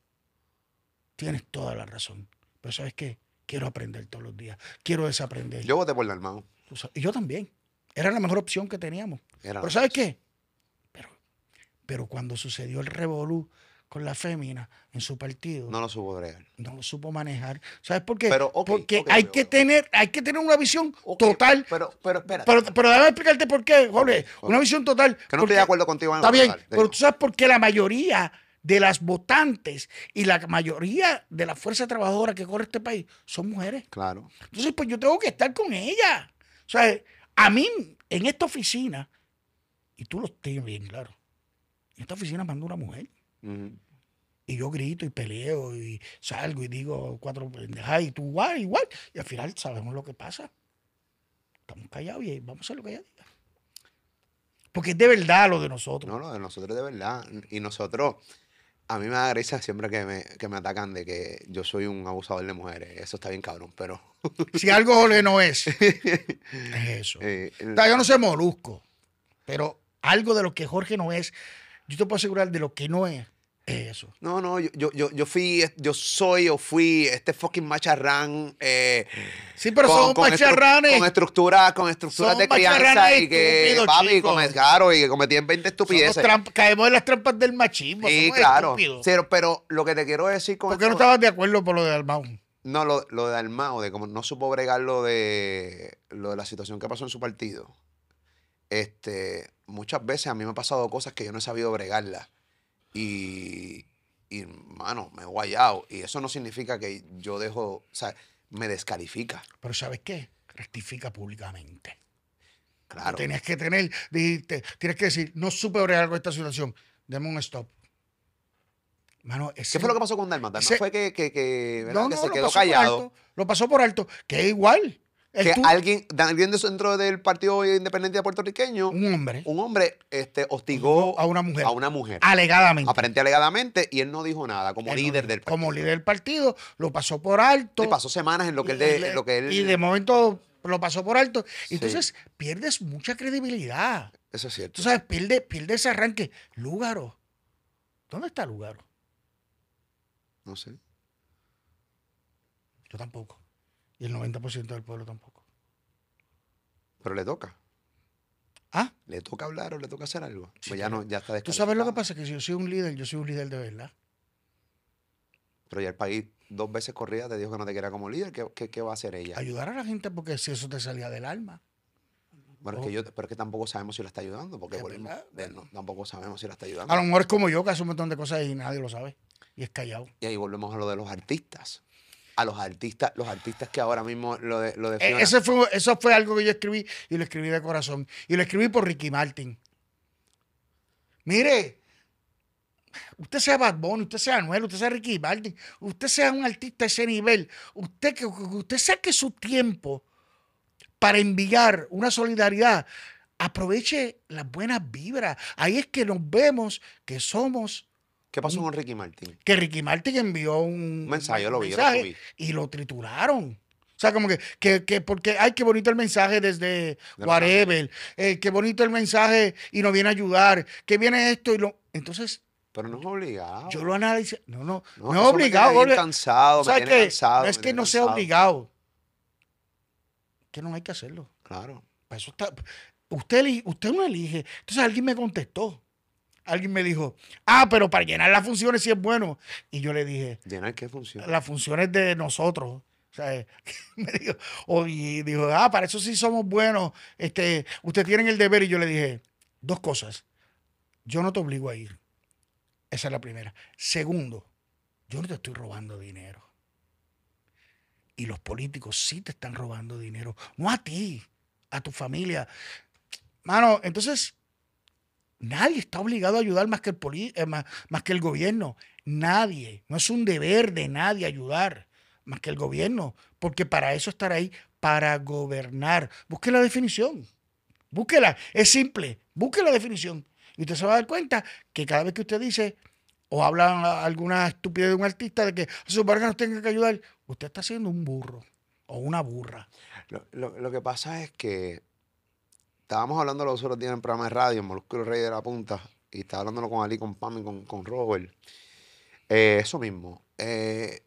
Tienes toda la razón. Pero ¿sabes qué? Quiero aprender todos los días. Quiero desaprender. Yo voté por. Tú sabes, Y yo también. Era la mejor opción que teníamos. Era Pero la ¿sabes qué? Pero, pero cuando sucedió el revolú con la fémina en su partido, No no, lo supo bregar. lo supo manejar. ¿Sabes por qué? Pero, ok, Porque hay que tener, hay que tener una visión total. Pero, pero espérate. Pero, pero déjame explicarte por qué, Jorge. Una visión total. que no estoy de acuerdo contigo en Está bien, total, pero tú sabes por qué la mayoría de las votantes y la mayoría de la fuerza trabajadora que corre este país son mujeres. Claro. Entonces, pues yo tengo que estar con ella. O sea, a mí, en esta oficina, y tú lo tienes bien claro, en esta oficina manda una mujer. Ujú. Y yo grito y peleo y salgo y digo cuatro pendejadas y tú igual, igual. Y al final sabemos lo que pasa. Estamos callados y vamos a hacer lo que ella diga. Porque es de verdad lo de nosotros. No, lo de nosotros de verdad. Y nosotros, A mí me da risa siempre que me, que me atacan de que yo soy un abusador de mujeres. Eso está bien cabrón, pero... <laughs> Si algo Jorge no es, es eso. eh, O sea, yo no sé molusco, pero algo de lo que Jorge no es, yo te puedo asegurar de lo que no es, es eso. no, no, yo, yo, yo, fui, yo soy o fui este fucking macharrán. eh, Sí, pero son estru- macharranes. con estructuras, con estructuras de crianza y que, papi, come- claro, y que cometí 20 Somos estupideces. caemos en las trampas del machismo. Sí, claro. Pero, pero lo que te quiero decir con ¿Por qué no estabas de acuerdo por lo de Almao? No, lo, lo de Almao, de cómo no supo bregar lo de, lo de la situación que pasó en su partido. Este, muchas veces a mí me han pasado cosas que yo no he sabido bregarlas. Y, y, mano, me he guayado. Y eso no significa que yo dejo, o sea, me descalifica. Pero ¿sabes qué? Rectifica públicamente. Claro. Tenías que tener, dijiste, tienes que decir, no supe bregar con esta situación. Deme un stop. Mano, ¿Qué fue lo que pasó con Dalma? Dalma ese- fue que, que, que, ¿verdad? No, que no, se quedó callado. alto, lo pasó por alto, que es igual. Que alguien, alguien de- dentro del Partido Independiente puertorriqueño, un hombre un hombre este, hostigó a una mujer, a una mujer. alegadamente. aparente alegadamente, y él no dijo nada como Él líder del partido. Como líder del partido, lo pasó por alto. Y pasó semanas en lo que él, y, de, le- en lo que él y de momento lo pasó por alto. Sí. Entonces pierdes mucha credibilidad. eso es cierto. Tú sabes, pierde, pierde ese arranque. Lúgaro. ¿Dónde está Lúgaro? No sé. Yo tampoco. Y el 90% del pueblo tampoco. Pero le toca. Ah, ¿Le toca hablar o le toca hacer algo? Sí, pues ya no, ya está tú sabes lo que pasa, que si yo soy un líder, yo soy un líder de verdad. Pero ya el país dos veces corrida te dijo que no te quería como líder. ¿Qué, qué, qué va a hacer ella? Ayudar a la gente porque si eso te salía del alma. Bueno, es que yo, pero es que tampoco sabemos si la está ayudando, porque volvemos, no, tampoco sabemos si la está A ayudando. lo mejor es como yo, que hace un montón de cosas y nadie lo sabe. Y es callado. Y ahí volvemos a lo de los artistas. A los artistas, los artistas que ahora mismo lo de, lo Fiona- ese fue, eso fue algo que yo escribí y lo escribí de corazón. Y lo escribí por Ricky Martin. Mire, usted sea Bad Bunny, usted sea Anuel, usted sea Ricky Martin, usted sea un artista de ese nivel, usted, que usted saque su tiempo para enviar una solidaridad, aproveche las buenas vibras. Ahí es que nos vemos que somos, ¿Qué pasó con Ricky Martin? que Ricky Martin envió un, Un mensaje, lo vi, lo mensaje subí. y lo trituraron. O sea, como que, que, que porque, ay, qué bonito el mensaje desde whatever, eh, qué bonito el mensaje y nos viene a ayudar, que viene esto y lo... Entonces, Pero no es obligado. yo lo analicé, no, no, no, es eso me obligado. tiene bien Jorge. cansado, me ¿Sabes tiene qué? cansado. no es que no sea cansado. obligado, que no hay que hacerlo. Claro. Para eso está, usted, usted no elige. Entonces alguien me contestó. Alguien me dijo, ah, pero para llenar las funciones sí es bueno. Y yo le dije, Llenar qué función. las funciones de nosotros. O sea, <laughs> me dijo, y dijo, ah, para eso sí somos buenos. Este, ustedes tienen el deber. Y yo le dije, dos cosas. Yo no te obligo a ir. Esa es la primera. Segundo, yo no te estoy robando dinero. Y los políticos sí te están robando dinero. No a ti, a tu familia. Mano, entonces, nadie está obligado a ayudar más que el, poli- eh, más, más que el gobierno. Nadie. No es un deber de nadie ayudar más que el gobierno. Porque para eso estar ahí, para gobernar. Busque la definición. Búsquela. Es simple. Busque la definición. Y usted se va a dar cuenta que cada vez que usted dice o habla alguna estupidez de un artista de que sus nos tenga que ayudar, usted está siendo un burro o una burra. Lo, lo- lo que pasa es que estábamos hablando los otros días en el programa de radio, en Molusco Rey de la Punta, y estaba hablándolo con Ali, con Pam y con, con Robert. Eh, eso mismo. eh,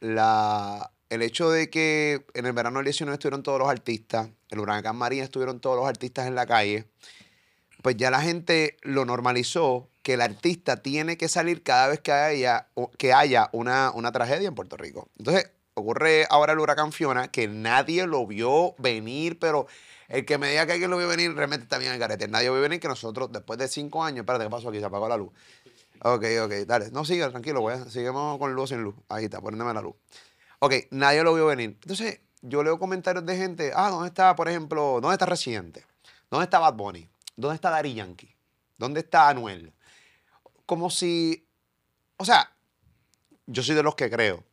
la, el hecho de que en el verano del 19 estuvieron todos los artistas, el huracán María estuvieron todos los artistas en la calle, pues ya la gente lo normalizó que el artista tiene que salir cada vez que haya, que haya una, una tragedia en Puerto Rico. Entonces, ocurre ahora el huracán Fiona, que nadie lo vio venir, pero el que me diga que alguien lo vio venir realmente está bien en carete. Nadie vio venir que nosotros, después de cinco años, espérate, ¿qué pasó aquí? Se apagó la luz. Ok, ok, dale. No, sigue, tranquilo, voy a- seguimos con luz sin luz. Ahí está, poniéndome la luz. Ok, nadie lo vio venir. Entonces, yo leo comentarios de gente, ah, ¿dónde está, por ejemplo, dónde está Residente? ¿Dónde está Bad Bunny? ¿Dónde está Daddy Yankee? ¿Dónde está Anuel? Como si, o sea, yo soy de los que creo,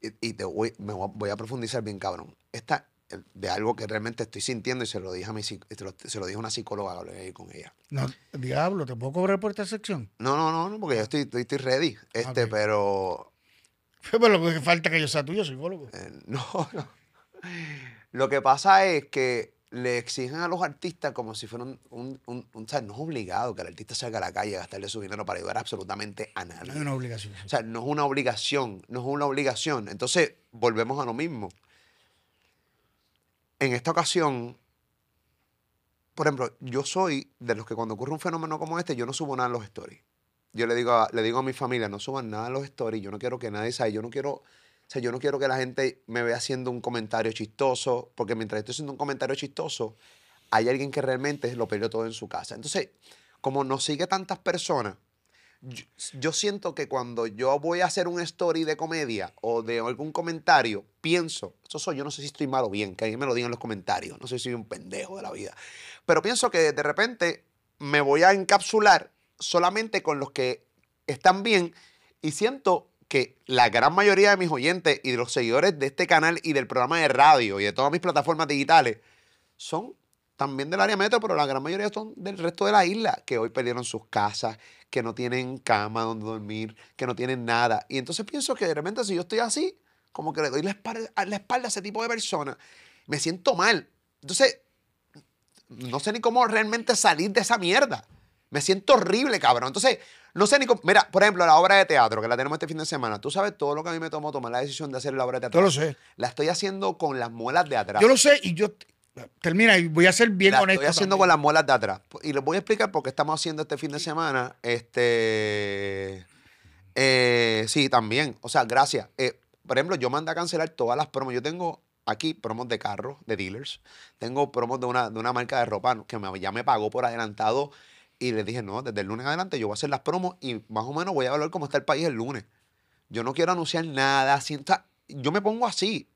y, y te voy, me voy a- profundizar bien, cabrón. Esta, de algo que realmente estoy sintiendo y se lo dije a mi se lo, se lo dije a una psicóloga, hablé ahí con ella. No, diablo, ¿te puedo cobrar por esta sección? No, no, no, no, porque yo estoy, estoy, estoy ready. Este, pero <laughs> Pero lo que falta es que yo sea tuyo, psicólogo. eh, <laughs> no, no. Lo que pasa es que le exigen a los artistas como si fuera un, un, un- un- o sea, no es obligado que el artista salga a la calle a gastarle su dinero para ayudar absolutamente a No nadie. hay una obligación. O sea, no es una obligación, no es una obligación. Entonces, volvemos a lo mismo. En esta ocasión, por ejemplo, yo soy de los que cuando ocurre un fenómeno como este, yo no subo nada en los stories. Yo le digo a, le digo a mi familia, no suban nada en los stories, yo no quiero que nadie sabe, yo no quiero, o sea, yo no quiero que la gente me vea haciendo un comentario chistoso, porque mientras estoy haciendo un comentario chistoso, hay alguien que realmente lo perdió todo en su casa. Entonces, como nos sigue tantas personas, yo, siento que cuando yo voy a hacer un story de comedia o de algún comentario, pienso, eso soy yo, no sé si estoy mal o bien, que alguien me lo diga en los comentarios, no sé si soy un pendejo de la vida, pero pienso que de repente me voy a encapsular solamente con los que están bien y siento que la gran mayoría de mis oyentes y de los seguidores de este canal y del programa de radio y de todas mis plataformas digitales son también del área metro, pero la gran mayoría son del resto de la isla, que hoy perdieron sus casas, que no tienen cama donde dormir, que no tienen nada. Y entonces pienso que de repente si yo estoy así, como que le doy la espalda, a la espalda a ese tipo de personas, me siento mal. Entonces, no sé ni cómo realmente salir de esa mierda. Me siento horrible, cabrón. Entonces, no sé ni cómo... Mira, por ejemplo, la obra de teatro, que la tenemos este fin de semana. Tú sabes todo lo que a mí me tomó tomar la decisión de hacer la obra de teatro. Yo lo sé. La estoy haciendo con las muelas de atrás. Yo lo sé y yo. Termina y voy a ser bien la honesto. estoy haciendo también. con las muelas de atrás. Y les voy a explicar por qué estamos haciendo este fin de semana. Este. eh, sí, también. O sea, gracias. Eh, por ejemplo, yo mandé a cancelar todas las promos. Yo tengo aquí promos de carros, de dealers. Tengo promos de una, de una marca de ropa que me- ya me pagó por adelantado. Y les dije, no, desde el lunes adelante yo voy a hacer las promos y más o menos voy a hablar cómo está el país el lunes. Yo no quiero anunciar nada. sienta- yo me pongo así.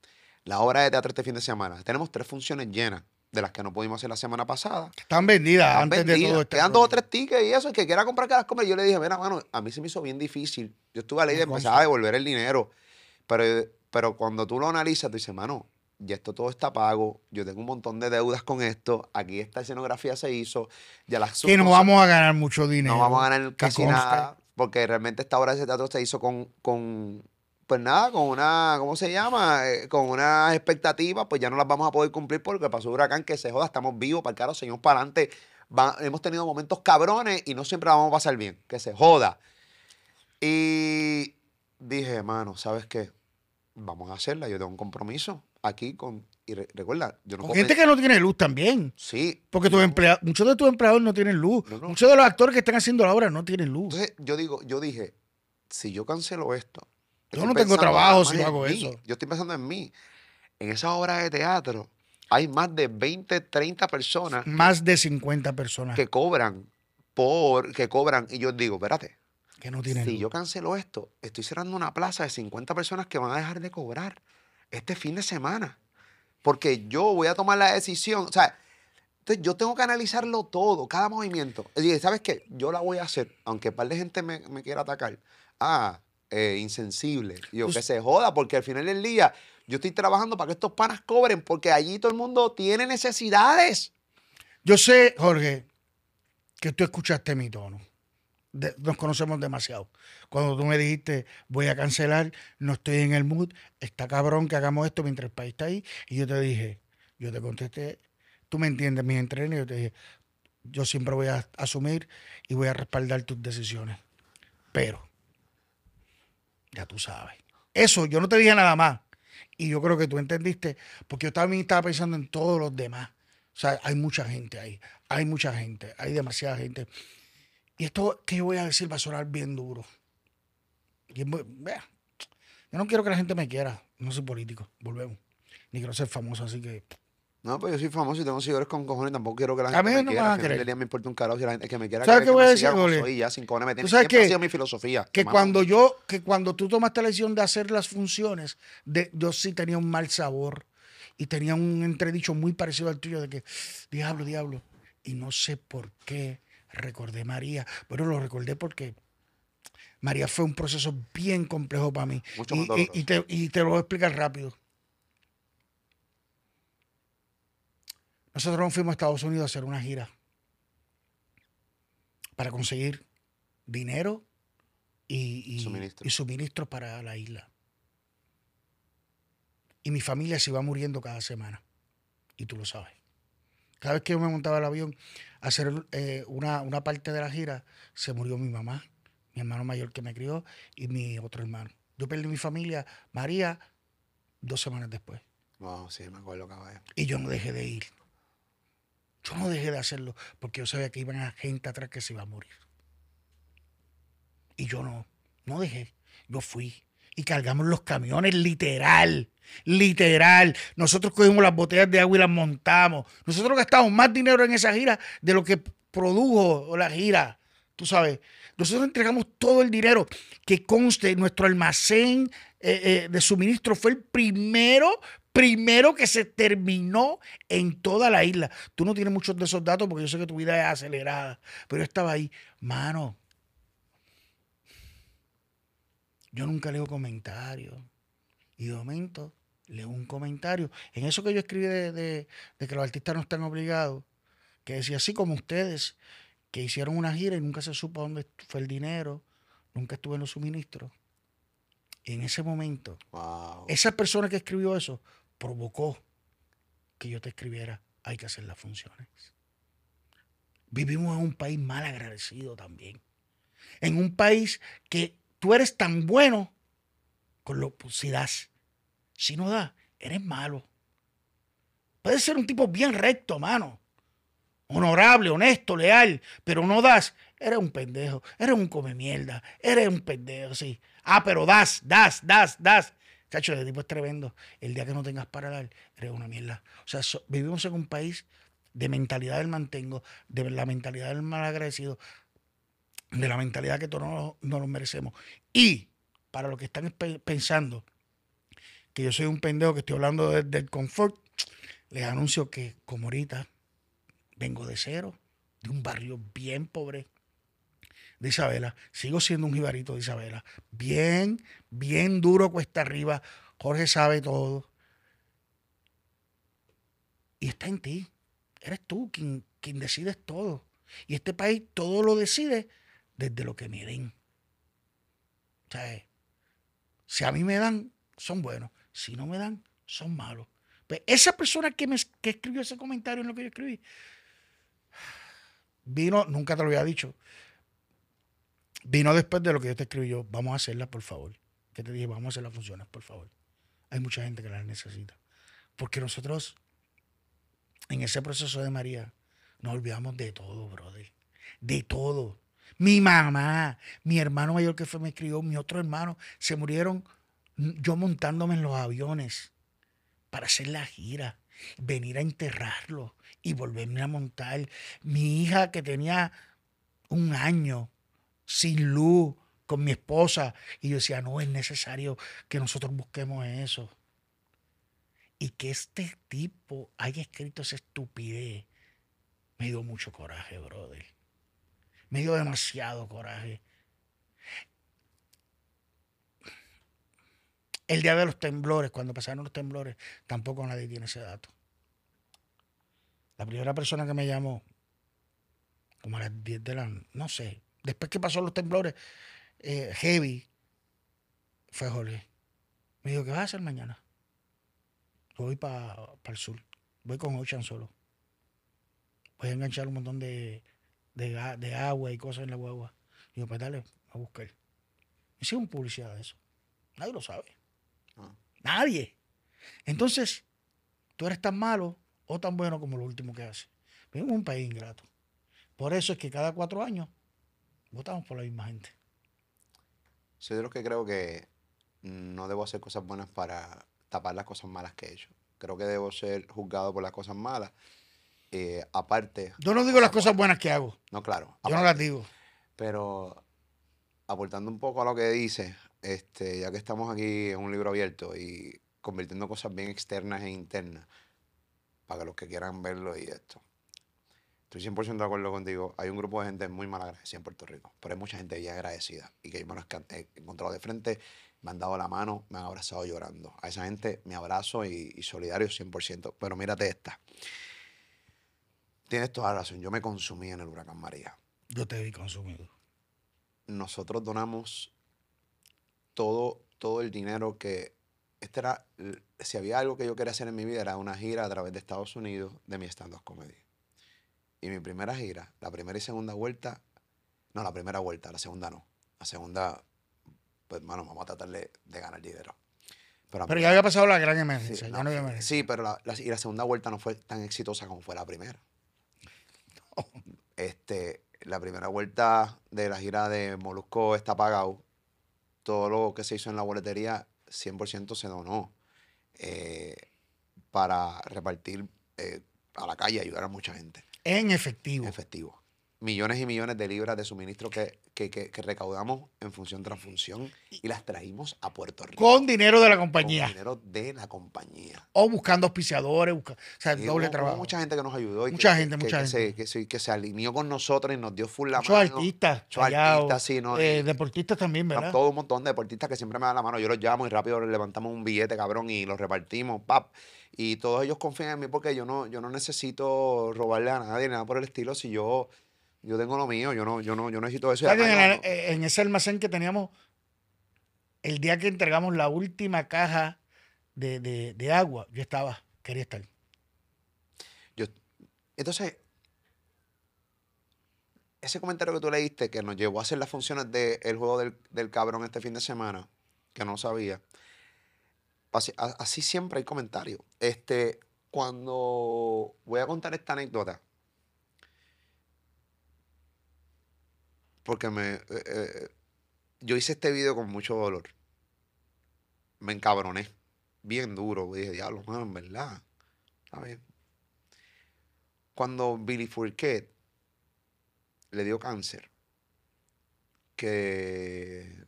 La obra de teatro este fin de semana. Tenemos tres funciones llenas, de las que no pudimos hacer la semana pasada. Están vendidas Están antes de vendidas. todo este Quedan dos o tres tickets y eso, el que quiera comprar que las compre. Yo le dije, mira, mano, a mí se me hizo bien difícil. Yo estuve a ley de empezar a devolver el dinero. Pero, pero cuando tú lo analizas, tú dices, mano, ya esto todo está pago. Yo tengo un montón de deudas con esto. Aquí esta escenografía se hizo. Ya las Que no vamos a ganar mucho dinero. no vamos a ganar casi nada. Porque realmente esta obra de teatro se hizo con, con pues nada, con una, ¿cómo se llama? Eh, con unas expectativas, pues ya no las vamos a poder cumplir porque pasó un huracán que se joda, estamos vivos, para el caro, seguimos para adelante. Va- hemos tenido momentos cabrones y no siempre la vamos a pasar bien, que se joda. Y dije, mano, ¿sabes qué? Vamos a hacerla, yo tengo un compromiso aquí con, y re- recuerda, yo no Con puedo gente que no tiene luz también. Sí, Porque tus empleados, muchos de tus empleados no tienen luz. No, no. Muchos de los actores que están haciendo la obra no tienen luz. Entonces yo digo, yo dije, si yo cancelo esto, Yo no tengo trabajo si no hago mí. eso. Yo estoy pensando en mí. En esa obra de teatro hay más de 20, 30 personas Más de 50 personas que cobran por que cobran y yo digo, espérate, que no tienen si luz. yo cancelo esto, estoy cerrando una plaza de 50 personas que van a dejar de cobrar este fin de semana. Porque yo voy a tomar la decisión, o sea, entonces yo tengo que analizarlo todo, cada movimiento. Y ¿sabes qué? Yo la voy a hacer, aunque un par de gente me, me quiera atacar. Ah, eh, insensible. Y yo, Pues- que se joda, porque al final del día yo estoy trabajando para que estos panas cobren, porque allí todo el mundo tiene necesidades. Yo sé, Jorge, que tú escuchaste mi tono. De- nos conocemos demasiado. Cuando tú me dijiste, voy a cancelar, no estoy en el mood, está cabrón que hagamos esto mientras el país está ahí. Y yo te dije, yo te contesté, tú me entiendes, mis entrenos, yo te dije, yo siempre voy a asumir y voy a respaldar tus decisiones. Pero, ya tú sabes. Eso, yo no te dije nada más. Y yo creo que tú entendiste, porque yo también estaba pensando en todos los demás. O sea, hay mucha gente ahí, hay mucha gente, hay demasiada gente. Y esto que yo voy a decir va a sonar bien duro. Vea, yo no quiero que la gente me quiera, no soy político, volvemos. Ni quiero ser famoso, así que No, pues yo soy famoso y tengo seguidores con cojones. Tampoco quiero que la A gente mí me no me quiera. van a día me importa un carajo si la gente que me quiera. ¿Sabes qué voy a me decir, soy, ya, sin cojones me tiene- sabes Siempre que- ha sido mi filosofía. que Mamá. cuando yo, que cuando tú tomaste la decisión de hacer las funciones, de, yo sí tenía un mal sabor y tenía un entredicho muy parecido al tuyo de que, diablo, diablo. Y no sé por qué recordé a María, pero lo recordé porque María fue un proceso bien complejo para mí. Mucho y te, y te lo voy a explicar rápido. Nosotros nos fuimos a Estados Unidos a hacer una gira para conseguir dinero y, y, Suministro. y suministros para la isla. Y mi familia se iba muriendo cada semana. Y tú lo sabes. Cada vez que yo me montaba al avión a hacer eh, una, una parte de la gira, se murió mi mamá, mi hermano mayor que me crió y mi otro hermano. Yo perdí mi familia, María, dos semanas después. Wow, sí, me acuerdo, caballo. Y yo no dejé de ir. Yo no dejé de hacerlo porque yo sabía que iban a gente atrás que se iba a morir. Y yo no, no dejé. Yo fui. Y cargamos los camiones, literal. Literal. Nosotros cogimos las botellas de agua y las montamos. Nosotros gastamos más dinero en esa gira de lo que produjo la gira. Tú sabes. Nosotros entregamos todo el dinero que conste. Nuestro almacén eh, eh, de suministro fue el primero, primero que se terminó en toda la isla. Tú no tienes muchos de esos datos porque yo sé que tu vida es acelerada. Pero yo estaba ahí. Mano, yo nunca leo comentarios. Y de momento leo un comentario. En eso que yo escribí de, de- de que los artistas no están obligados, que decía así como ustedes, que hicieron una gira y nunca se supo dónde fue el dinero, nunca estuve en los suministros. Y en ese momento, Wow. esa persona que escribió eso provocó que yo te escribiera, hay que hacer las funciones. Vivimos en un país mal agradecido también. En un país que tú eres tan bueno con lo pues, si das. Si no das, eres malo. Puedes ser un tipo bien recto, mano. Honorable, honesto, leal, pero no das. Eres un pendejo, eres un come mierda, eres un pendejo, sí. Ah, pero das, das, das, das. Chacho, ese tipo es tremendo. El día que no tengas para dar, eres una mierda. O sea, vivimos en un país de mentalidad del mantengo, de la mentalidad del malagradecido, de la mentalidad que todos no, no nos merecemos. Y para los que están pe- pensando que yo soy un pendejo que estoy hablando desde el confort, les anuncio que como ahorita vengo de cero, de un barrio bien pobre de Isabela, sigo siendo un jibarito de Isabela, bien, bien duro cuesta arriba, Jorge sabe todo. Y está en ti, eres tú quien, quien decides todo. Y este país todo lo decide desde lo que me den. O sea, si a mí me dan, son buenos. Si no me dan, son malos. Pues esa persona que, me, que escribió ese comentario en lo que yo escribí, vino, nunca te lo había dicho, vino después de lo que yo te escribí yo, vamos a hacerla, por favor. Que te dije, vamos a hacer las funciones, por favor. Hay mucha gente que las necesita. Porque nosotros, en ese proceso de María, nos olvidamos de todo, brother. De todo. Mi mamá, mi hermano mayor que fue me escribió, mi otro hermano, se murieron mm, yo montándome en los aviones para hacer la gira, venir a enterrarlo y volverme a montar. Mi hija que tenía un año sin luz con mi esposa y yo decía, no es necesario que nosotros busquemos eso. Y que este tipo haya escrito esa estupidez me dio mucho coraje, brother. Me dio demasiado coraje. El día de los temblores, cuando pasaron los temblores, tampoco nadie tiene ese dato. La primera persona que me llamó, como a las 10 de la no sé, después que pasó los temblores, eh, heavy, fue Jorge. Me dijo, ¿qué vas a hacer mañana? Voy para el sur. Voy con Ocean solo. Voy a enganchar un montón de, de, de agua y cosas en la guagua. Digo, pues dale, a buscar. Hicieron publicidad de eso. Nadie lo sabe. Ah. Nadie. Entonces, tú eres tan malo o tan bueno como lo último que haces. Vivimos en un país ingrato. Por eso es que cada cuatro años votamos por la misma gente. Soy de los que creo que no debo hacer cosas buenas para tapar las cosas malas que he hecho. Creo que debo ser juzgado por las cosas malas. Eh, aparte. Yo no digo las cosas buenas que hago. No, claro. Yo no las digo. Pero aportando un poco a lo que dice, este, ya que estamos aquí en un libro abierto y convirtiendo cosas bien externas e internas, para que los que quieran verlo y esto. Estoy 100% de acuerdo contigo. Hay un grupo de gente muy mal agradecida en Puerto Rico, pero hay mucha gente bien agradecida y que yo me los he encontrado de frente, me han dado la mano, me han abrazado llorando. A esa gente me abrazo y, y solidario 100%. Pero mírate esta. Tienes toda la razón. Yo me consumí en el huracán María. Yo te vi consumido. Nosotros donamos todo, todo el dinero que. Este era. Si había algo que yo quería hacer en mi vida, era una gira a través de Estados Unidos de mi stand-up comedy. Y mi primera gira, la primera y segunda vuelta. No, la primera vuelta, la segunda no. La segunda, pues, hermano, vamos a tratar de, de ganar dinero. Pero ya había pasado la gran Sí, emergencia. ya no, no había emergencia. sí, pero la, la- y la segunda vuelta no fue tan exitosa como fue la primera. Este, la primera vuelta de la gira de Molusco está pagado. Todo lo que se hizo en la boletería, 100% se donó eh, para repartir eh, a la calle, ayudar a mucha gente En efectivo. en efectivo. Millones y millones de libras de suministro que, que, que- que recaudamos en función tras función y las traímos a Puerto Rico. Con dinero de la con compañía. dinero de la compañía. O buscando auspiciadores. busca- o sea, Sí, doble hubo- hubo trabajo. mucha gente que nos ayudó. Y Mucha gente, mucha gente. Se, que, se, que se alineó con nosotros y nos dio full la Muchos mano. artistas. Muchos artistas, sí, ¿no? eh, Y- deportistas también, ¿verdad? Todo un montón de deportistas que siempre me dan la mano. Yo los llamo y rápido levantamos un billete, cabrón, y los repartimos, pap. Y todos ellos confían en mí porque yo no, yo no necesito robarle a nadie, nada por el estilo. Si yo, yo tengo lo mío, yo no, yo no, yo necesito eso. y ¿Sabes que en, el- ese almacén que teníamos, el día que entregamos la última caja de, de- de agua, yo estaba, quería estar. Yo, entonces, ese comentario que tú leíste que nos llevó a hacer las funciones del juego del, del cabrón este fin de semana, que no sabía. Así, siempre hay comentarios. Este, cuando voy a contar esta anécdota, porque me, eh, eh, yo hice este video con mucho dolor. Me encabroné, bien duro. Dije, diablo, mano, en verdad. Está bien cuando Billy Fourquet le dio cáncer, que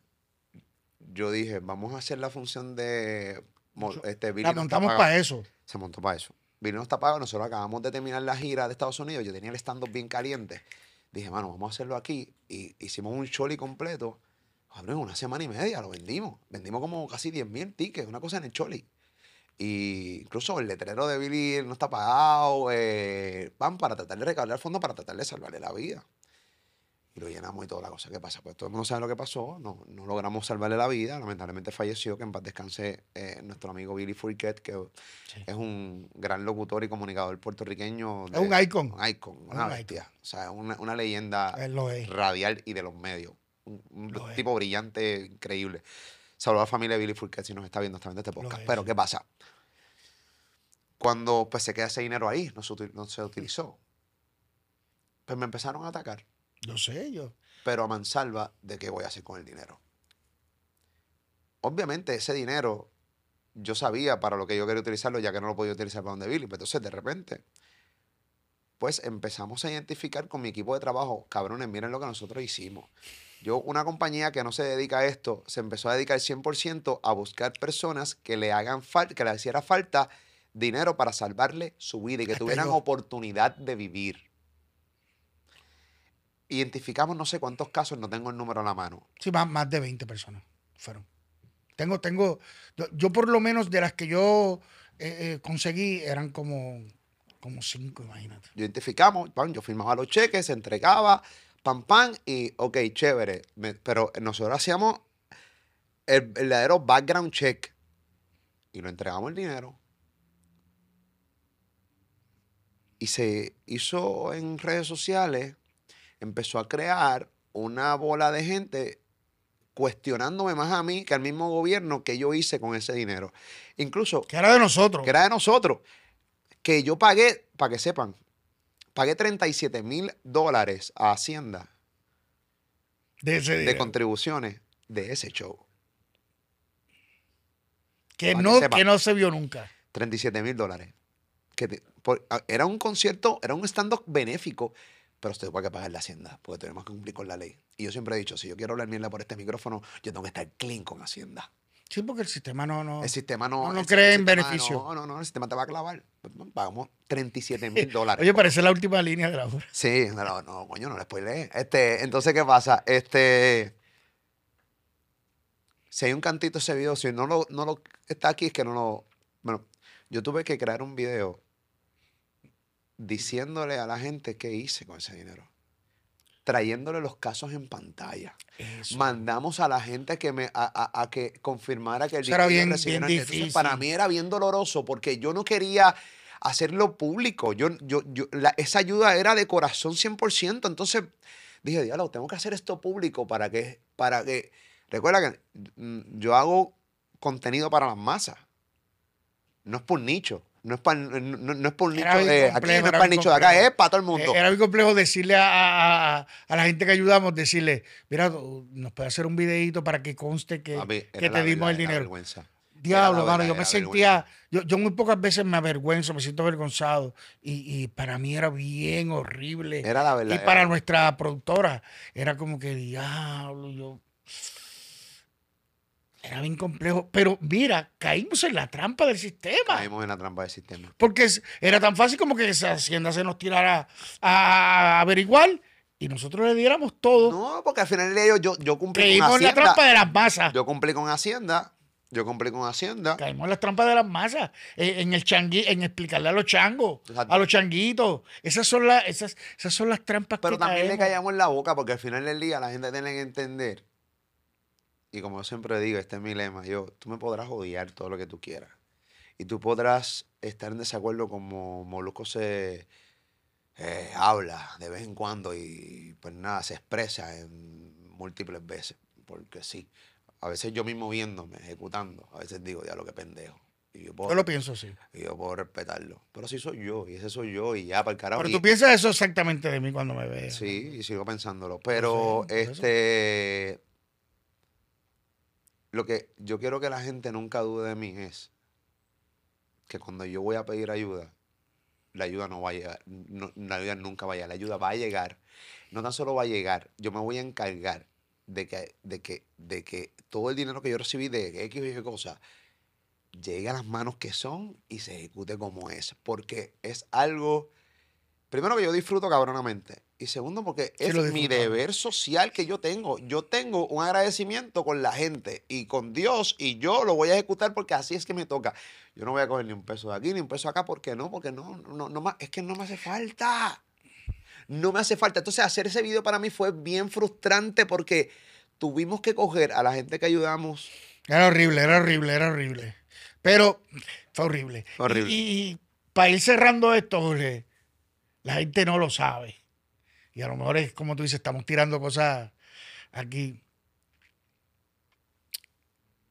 yo dije, vamos a hacer la función de... Este, Billy La no montamos pagado". para eso. Se montó para eso. Billy no está pago, nosotros acabamos de terminar la gira de Estados Unidos, yo tenía el stand-up bien caliente. Dije, mano, vamos a hacerlo aquí. Y hicimos un choli completo. En una semana y media lo vendimos. Vendimos como casi 10 mil tickets, una cosa en el choli. Y incluso el letrero de Billy no está pagado. Eh, van para tratar de recaudar fondos para tratar de salvarle la vida. Y lo llenamos y toda la cosa. ¿Qué pasa? Pues todo el mundo sabe lo que pasó. No, no logramos salvarle la vida. Lamentablemente falleció. Que en paz descanse eh, nuestro amigo Billy Fourquet, que Sí. es un gran locutor y comunicador puertorriqueño. Es un icon. Un icon, una un bestia. O sea, una, una leyenda radial y de los medios. Un, un Lo es. tipo brillante, increíble. Saludos a la familia de Billy Fourquet si nos está viendo, está viendo este podcast. es, Pero. ¿qué pasa? Cuando pues, se queda ese dinero ahí, no se, no se utilizó, pues me empezaron a atacar. Yo sé, yo. Pero a mansalva de qué voy a hacer con el dinero. Obviamente, ese dinero yo sabía para lo que yo quería utilizarlo, ya que no lo podía utilizar para donde Billy. Pero entonces, de repente, pues empezamos a identificar con mi equipo de trabajo, cabrones, miren lo que nosotros hicimos. Yo, una compañía que no se dedica a esto, se empezó a dedicar 100% a buscar personas que le hagan falta, que le hiciera falta dinero para salvarle su vida y que Hasta tuvieran yo. oportunidad de vivir. Identificamos no sé cuántos casos, no tengo el número a la mano. Sí, más, más de 20 personas fueron. Tengo, tengo, yo, yo por lo menos de las que yo eh, eh, conseguí eran como, como cinco, imagínate. Identificamos, pam, yo firmaba los cheques, se entregaba, pam, pam, y ok, chévere. Me- pero nosotros hacíamos el verdadero background check y lo entregamos el dinero. Y se hizo en redes sociales, empezó a crear una bola de gente cuestionándome más a mí que al mismo gobierno que yo hice con ese dinero. Incluso Que era de nosotros. que era de nosotros, que yo pagué, para que sepan, pagué 37 mil dólares a Hacienda de ese de contribuciones de ese show. que, para no, que no se vio nunca. 37 mil dólares. Que te- por- a- era un concierto, era un stand-up benéfico, pero usted tuvo que pagar la Hacienda, porque tenemos que cumplir con la ley. Y yo siempre he dicho, si yo quiero hablar mierda por este micrófono, yo tengo que estar clean con Hacienda. Sí, porque el sistema no, no. El sistema no... No, no el cree en beneficio. No, no, no, el sistema te va a clavar. Pues, Pagamos 37 mil <laughs> dólares. Oye, parece la última línea de la obra. Sí, no, no, coño, no le spoileé. Este, entonces, ¿qué pasa? Este. Si hay un cantito ese video, si no lo, no lo está aquí, es que no lo. Bueno, yo tuve que crear un video diciéndole a la gente qué hice con ese dinero. Trayéndole los casos en pantalla. Eso. Mandamos a la gente que me, a, a- a que confirmara que el Eso era dinero bien- bien Entonces, para difícil. mí era bien doloroso porque yo no quería hacerlo público. Yo, yo, yo, la- esa ayuda era de corazón 100%. Entonces dije, diablo, tengo que hacer esto público para que, para que, recuerda que mm, yo hago contenido para las masas. No es por nicho. No es para, no, no- por nicho de aquí, no es para nicho de acá, complejo. es para todo el mundo. Eh, Era muy complejo decirle a, a- la gente que ayudamos, decirle, mira, nos puede hacer un videito para que conste que, que te dimos verdad, el dinero. vergüenza. Diablo, mano, yo me sentía, yo, yo muy pocas veces me avergüenzo, me siento avergonzado y, y para mí era bien horrible. Era la y verdad. para nuestra productora era como que, diablo, yo... Era bien complejo, pero mira, caímos en la trampa del sistema. Caímos en la trampa del sistema. Porque era tan fácil como que esa hacienda se nos tirara a, averiguar y nosotros le diéramos todo. No, porque al final del día yo, yo, cumplí con Caímos en la Hacienda. trampa de las masas. Yo cumplí con Hacienda. Yo cumplí con Hacienda. Caímos en las trampas de las masas, en el changui, en explicarle a los changos, Exacto. a los changuitos. Esas son las, esas, esas son las trampas Pero que también le callamos en la boca porque al final del día la gente tiene que entender. Y como yo siempre digo, este es mi lema. Yo, tú me podrás odiar todo lo que tú quieras. Y tú podrás estar en desacuerdo como Molusco se eh, habla de vez en cuando y pues nada, se expresa en múltiples veces. Porque sí. A veces yo mismo viéndome, ejecutando, a veces digo, ya lo que pendejo. Y yo puedo, Yo lo pienso así. y yo puedo respetarlo. Pero así soy yo, y ese soy yo, y ya para el carajo. Pero Y- tú piensas eso exactamente de mí cuando me veas. Sí, y sigo pensándolo. Pero este. Lo que yo quiero que la gente nunca dude de mí es que cuando yo voy a pedir ayuda, la ayuda no va a llegar. la ayuda nunca va a llegar. La ayuda va a llegar. No tan solo va a llegar, yo me voy a encargar de que, de que, de que todo el dinero que yo recibí de X Y cosa llegue a las manos que son y se ejecute como es. Porque es algo, primero que yo disfruto cabronamente. Y segundo, porque Sí, es mi deber social que yo tengo. Yo tengo un agradecimiento con la gente y con Dios y yo lo voy a ejecutar porque así es que me toca. Yo no voy a coger ni un peso de aquí ni un peso de acá porque no, porque no, no, no, es que no me hace falta. No me hace falta. Entonces hacer ese video para mí fue bien frustrante porque tuvimos que coger a la gente que ayudamos. Era horrible, era horrible, era horrible. Pero fue horrible. Horrible. Y, para ir cerrando esto, Jorge, la gente no lo sabe. Y a lo mejor es como tú dices, estamos tirando cosas aquí.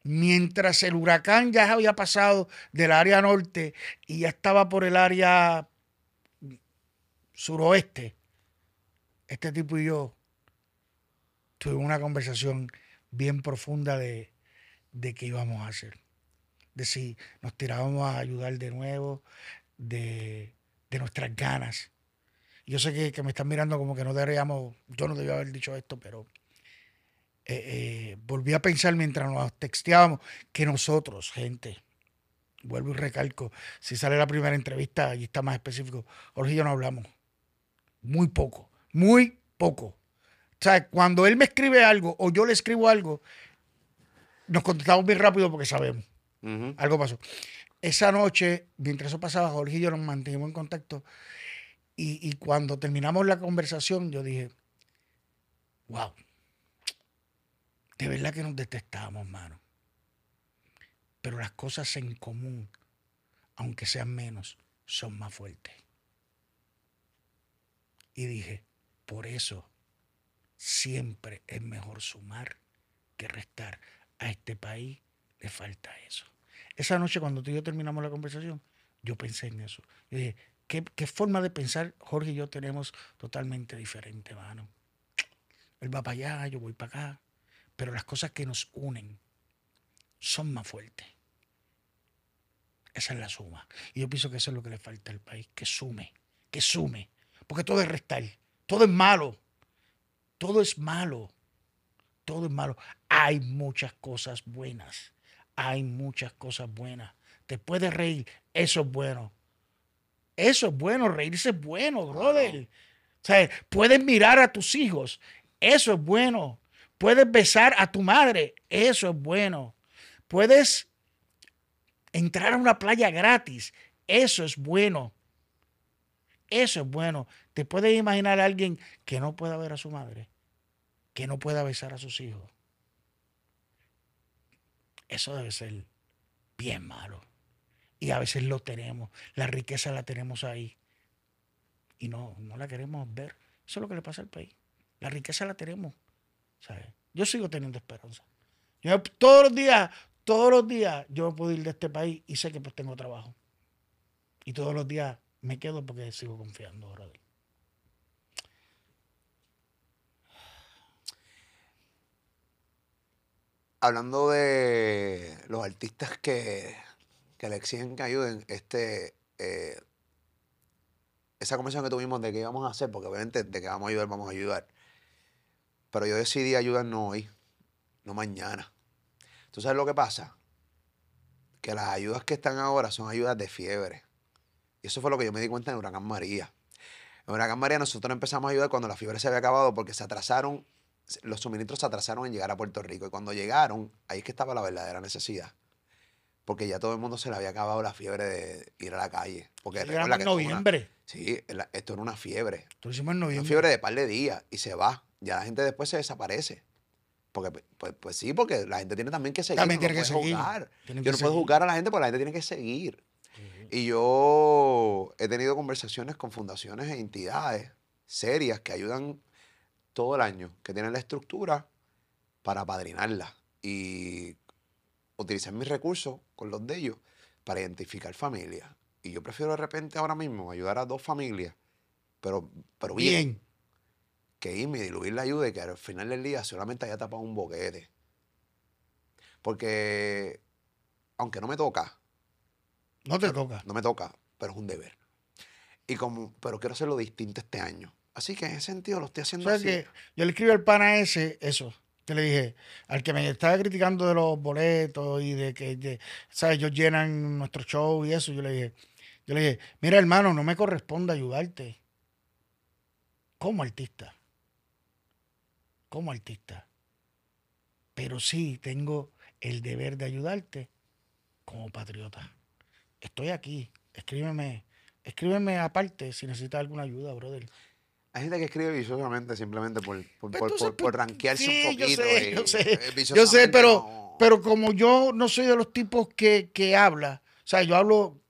Mientras el huracán ya había pasado del área norte y ya estaba por el área suroeste, este tipo y yo tuvimos una conversación bien profunda de, de qué íbamos a hacer. De si nos tirábamos a ayudar de nuevo, de, de nuestras ganas. Yo sé que, que me están mirando como que no deberíamos, yo no debía haber dicho esto, pero eh, eh, volví a pensar mientras nos texteábamos que nosotros, gente, vuelvo y recalco, si sale la primera entrevista, allí está más específico, Jorge y yo no hablamos. Muy poco, muy poco. O sea, cuando él me escribe algo o yo le escribo algo, nos contestamos bien rápido porque sabemos. Ujú. Algo pasó. Esa noche, mientras eso pasaba, Jorge y yo nos mantuvimos en contacto. Y, cuando terminamos la conversación, yo dije, wow, de verdad que nos detestamos, mano. Pero las cosas en común, aunque sean menos, son más fuertes. Y dije, por eso siempre es mejor sumar que restar. A este país le falta eso. Esa noche cuando tú y yo terminamos la conversación, yo pensé en eso. Yo dije, ¿qué, qué forma de pensar Jorge y yo tenemos totalmente diferente, mano? Él va para allá, yo voy para acá. Pero las cosas que nos unen son más fuertes. Esa es la suma. Y yo pienso que eso es lo que le falta al país, que sume, que sume. Porque todo es restar, todo es malo, todo es malo, todo es malo. Hay muchas cosas buenas, hay muchas cosas buenas. Te puedes reír, eso es bueno. Eso es bueno, reírse es bueno, brother. O sea, puedes mirar a tus hijos, eso es bueno. Puedes besar a tu madre, eso es bueno. Puedes entrar a una playa gratis, eso es bueno. Eso es bueno. ¿Te puedes imaginar a alguien que no pueda ver a su madre? Que no pueda besar a sus hijos. Eso debe ser bien malo. Y a veces lo tenemos. La riqueza la tenemos ahí. Y no, no la queremos ver. Eso es lo que le pasa al país. La riqueza la tenemos. ¿sabes? Yo sigo teniendo esperanza. Yo todos los días, todos los días, yo puedo ir de este país y sé que pues tengo trabajo. Y todos los días me quedo porque sigo confiando, brother. Hablando de los artistas que, que le exigen que ayuden, este, eh, esa conversación que tuvimos de qué íbamos a hacer, porque obviamente de que vamos a ayudar, vamos a ayudar. Pero yo decidí ayudarnos hoy, no mañana. ¿Tú sabes lo que pasa? Que las ayudas que están ahora son ayudas de fiebre. Y eso fue lo que yo me di cuenta en Huracán María. En Huracán María nosotros empezamos a ayudar cuando la fiebre se había acabado porque se atrasaron, los suministros se atrasaron en llegar a Puerto Rico. Y cuando llegaron, ahí es que estaba la verdadera necesidad. Porque ya todo el mundo se le había acabado la fiebre de ir a la calle. Porque Llegamos recuerda en que esto una- noviembre. sí, la- esto era una fiebre. Tú lo hicimos en Una noviembre. fiebre de par de días y se va. Ya la gente después se desaparece. Porque, pues- pues, pues sí, porque la gente tiene también que seguir. También no tiene que seguir. Tienen Yo que no puedo juzgar a la gente porque la gente tiene que seguir. Y yo he tenido conversaciones con fundaciones e entidades serias que ayudan todo el año, que tienen la estructura para apadrinarla y utilizar mis recursos con los de ellos para identificar familias. Y yo prefiero de repente ahora mismo ayudar a dos familias, pero, pero bien, Bien. que irme y diluir la ayuda y que al final del día solamente haya tapado un boquete. Porque, aunque no me toca, No te toca. no me toca, pero es un deber. Y como, pero quiero hacerlo distinto este año. Así que en ese sentido lo estoy O haciendo sea así. que yo le escribí al pana ese, eso, que le dije, al que me estaba criticando de los boletos y de que, ¿sabes? Ellos llenan nuestro show y eso, yo le dije, yo le dije, mira hermano, no me corresponde ayudarte como artista, como artista, pero sí tengo el deber de ayudarte como patriota. Estoy aquí, escríbeme, escríbeme aparte si necesitas alguna ayuda, brother. Hay gente que escribe viciosamente simplemente por, por, Pues por, pues, rankearse sí, un yo poquito. sé, y, yo sé, eh, Yo sé, viciosamente pero, no- pero como yo no soy de los tipos que, que habla, o sea, yo hablo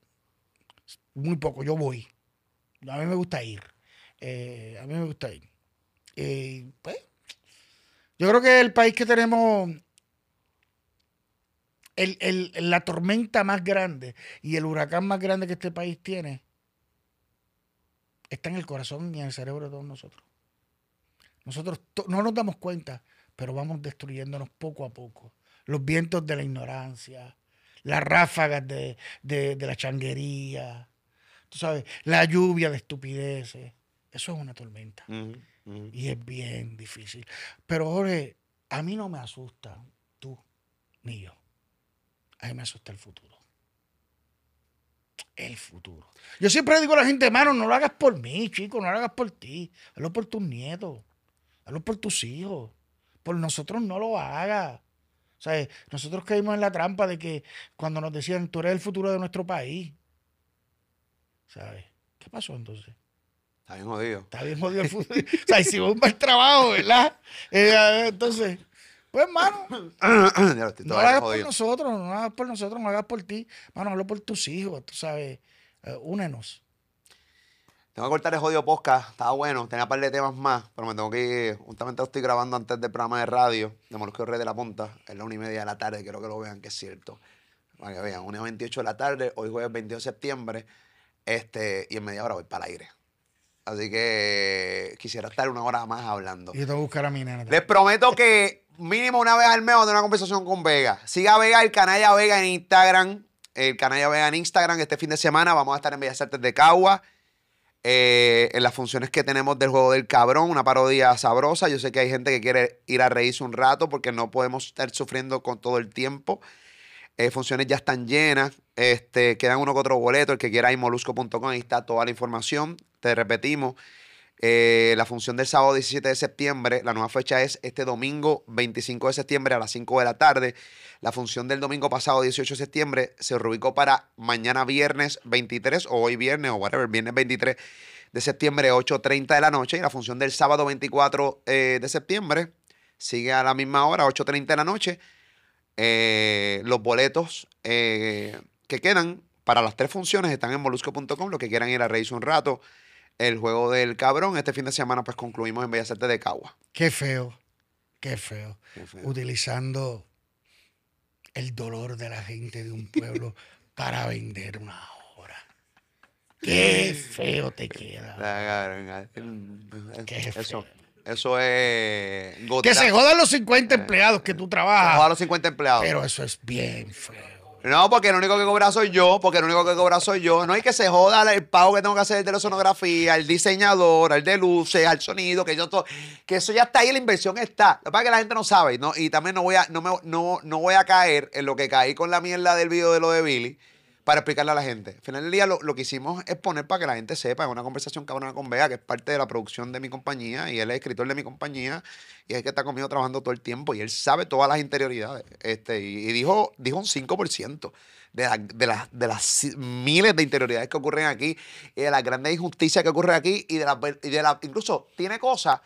muy poco, yo voy. A mí me gusta ir. Eh, a mí me gusta ir. Eh, pues, yo creo que el país que tenemos el- el- la tormenta más grande y el huracán más grande que este país tiene está en el corazón y en el cerebro de todos nosotros. Nosotros no nos damos cuenta, pero vamos destruyéndonos poco a poco. Los vientos de la ignorancia, las ráfagas de, de- de la changuería, tú sabes, la lluvia de estupideces. Eso es una tormenta y es bien difícil. Pero Jorge, a mí no me asusta tú ni yo. A mí me asusta el futuro. El futuro. Yo siempre digo a la gente, hermano, no lo hagas por mí, chico, no lo hagas por ti. Hazlo por tus nietos. Hazlo por tus hijos. Por nosotros no lo hagas. O sea, nosotros caímos en la trampa de que cuando nos decían, tú eres el futuro de nuestro país. ¿Sabes? ¿Qué pasó entonces? Está bien jodido. Está bien jodido el fútbol. <laughs> o sea, hicimos un mal trabajo, ¿verdad? Eh, entonces, pues, <coughs> estoy no lo hagas por nosotros, no lo hagas por nosotros, no lo hagas por ti. Mano, hazlo por tus hijos, tú sabes. Eh, únenos. Tengo que cortar el jodido podcast. Estaba bueno. Tenía un par de temas más, pero me tengo que ir. Justamente lo estoy grabando antes del programa de radio de Molusco Rey de la Punta. Es la una y media de la tarde. Quiero que lo vean, que es cierto. Para que vean. Una y 28 de la tarde. Hoy jueves 22 de septiembre. Este, y en media hora voy para el aire. Así que quisiera estar una hora más hablando. Y yo tengo que buscar a mi nena. Les prometo que mínimo una vez al mes tener una conversación con Vega. Siga Vega, el Canalla Vega en Instagram. El Canalla Vega en Instagram. Este fin de semana vamos a estar en Bellas Artes de Cagua. eh, en las funciones que tenemos del juego del cabrón, una parodia sabrosa. Yo sé que hay gente que quiere ir a reírse un rato porque no podemos estar sufriendo con todo el tiempo. Eh, funciones ya están llenas. Este, quedan uno que otro boleto. El que quiera ir molusco.com, ahí está toda la información. Te repetimos. Eh, la función del sábado 17 de septiembre, la nueva fecha es este domingo 25 de septiembre a las 5 de la tarde. La función del domingo pasado 18 de septiembre se reubicó para mañana viernes 23 o hoy viernes o whatever, viernes 23 de septiembre, 8.30 de la noche. Y la función del sábado 24 eh, de septiembre sigue a la misma hora, 8.30 de la noche. Eh, los boletos que quedan para las tres funciones están en molusco.com. Los que quieran ir a reírse un rato. El juego del cabrón. Este fin de semana, pues concluimos en Bellas Artes de Cagua. Qué feo, qué feo. Qué feo. Utilizando el dolor de la gente de un pueblo <laughs> para vender una obra. Qué feo te queda. Cabrón, Qué Eso, feo. eso es. Que gota- se jodan los 50 empleados que tú Se trabajas. jodan los 50 empleados. Pero eso es bien feo. No, porque el único que cobra soy yo, porque el único que cobra soy yo. No hay que se joda el pago que tengo que hacer de la sonografía, el diseñador, el de luces, al sonido, que yo todo, que eso ya está ahí, la inversión está. Lo que pasa es que la gente no sabe, ¿no? Y también no voy a, no me, no, no voy a caer en lo que caí con la mierda del video de lo de Billy para explicarle a la gente. Al final del día lo, que hicimos es poner para que la gente sepa, es una conversación cabrona con Bea, que es parte de la producción de mi compañía, y él es escritor de mi compañía, y es el que está conmigo trabajando todo el tiempo, y él sabe todas las interioridades. Este, y, dijo, dijo un 5% de, la- de, las- de las miles de interioridades que ocurren aquí, y de las grandes injusticias que ocurren aquí, y de la, y de la incluso tiene cosas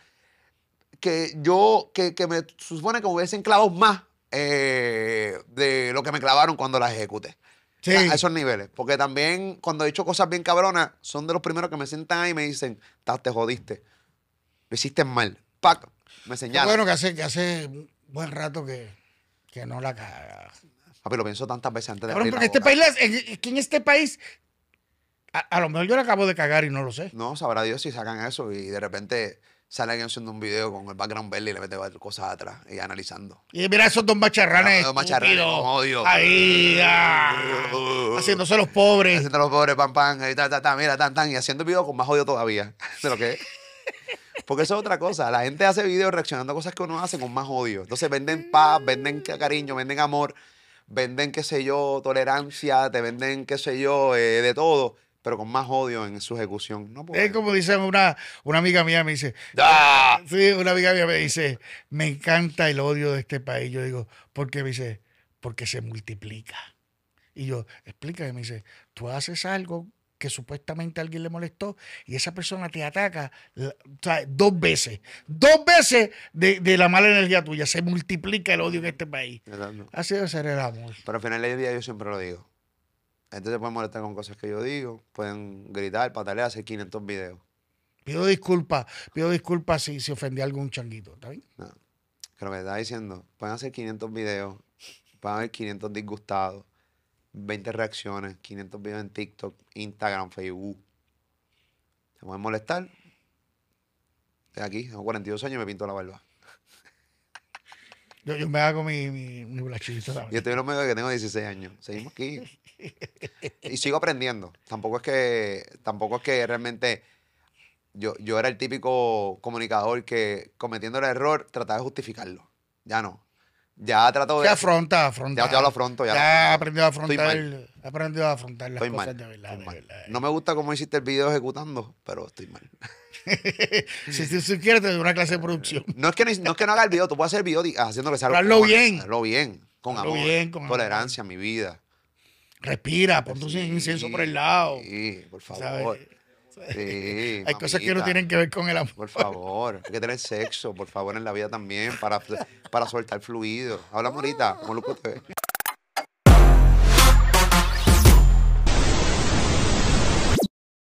que yo, que, que me supone que me hubiesen clavado más eh, de lo que me clavaron cuando las ejecuté. Sí. A, a esos niveles. Porque también cuando he hecho cosas bien cabronas, son de los primeros que me sientan ahí y me dicen, "Ta, te jodiste. Lo hiciste mal. Pac, me señalan. bueno que hace, que hace un buen rato que, que no la caga. Papi, lo pienso tantas veces antes de Cabrón, porque la este país, es que en este país, a, a lo mejor yo la acabo de cagar y no lo sé. No, sabrá Dios si sacan eso y de repente sale alguien haciendo un video con el background verde y le mete cosas atrás y analizando. Y mira esos dos macharranes. Dos macharranes odio. Ahí, ah, <laughs> haciéndose los pobres. Haciendo los pobres pan pan, y ta, ta, ta, mira, tan, tan, y haciendo el video con más odio todavía <laughs> de lo que es. Porque eso es otra cosa. La gente hace videos reaccionando a cosas que uno hace con más odio. Entonces venden paz, venden ca- cariño, venden amor, venden, qué sé yo, tolerancia, te venden, qué sé yo, eh, de todo, pero con más odio en su ejecución. No. Es como dice una, una amiga mía, me dice, ¡Ah! sí, una amiga mía me dice, me encanta el odio de este país. Yo digo, ¿por qué? Me dice, porque se multiplica. Y yo, explícame, me dice, tú haces algo que supuestamente a alguien le molestó y esa persona te ataca la- o sea, dos veces. Dos veces de, de la mala energía tuya. Se multiplica el odio en este país. Así debe ser el amor. Pero al final del día yo siempre lo digo. La gente se puede molestar con cosas que yo digo, pueden gritar, patalear, hacer 500 videos. Pido disculpas, pido disculpas si, si ofendí a algún changuito. ¿Está bien? No. Lo que estaba diciendo, pueden hacer 500 videos, pueden haber 500 disgustados, 20 reacciones, 500 videos en TikTok, Instagram, Facebook. Se pueden molestar. Estoy aquí, tengo 42 años y me pinto la barba. Yo, yo me hago mi, mi, mi blachito Y también. estoy en los medios de que tengo 16 años. Seguimos aquí. Y sigo aprendiendo. Tampoco es que, tampoco es que realmente yo, yo era el típico comunicador que cometiendo el error trataba de justificarlo. Ya no. Ya trato de. Que afronta, afronta. Ya- ya lo afronto, ya Ya he aprendido a afrontar, he aprendido a afrontar las Estoy cosas mal. de verdad. de verdad. No me gusta cómo hiciste el video ejecutando, pero estoy mal. <laughs> si, si, si quieres, te doy una clase de producción. No es que, ni- no, es que no haga el video, tú puedes hacer el video haciendo que sea hazlo bien. Hazlo bien, con Hazlo amor. bien, con amor. tolerancia, mi vida. Respira, pon tu incienso por el lado. Sí, por favor. <laughs> ¿sabes? Sí, Hay cosas que no tienen que ver con el amor. Por favor, hay que tener sexo, por favor, en la vida también, para, para soltar fluido. Hablamos ahorita, TV.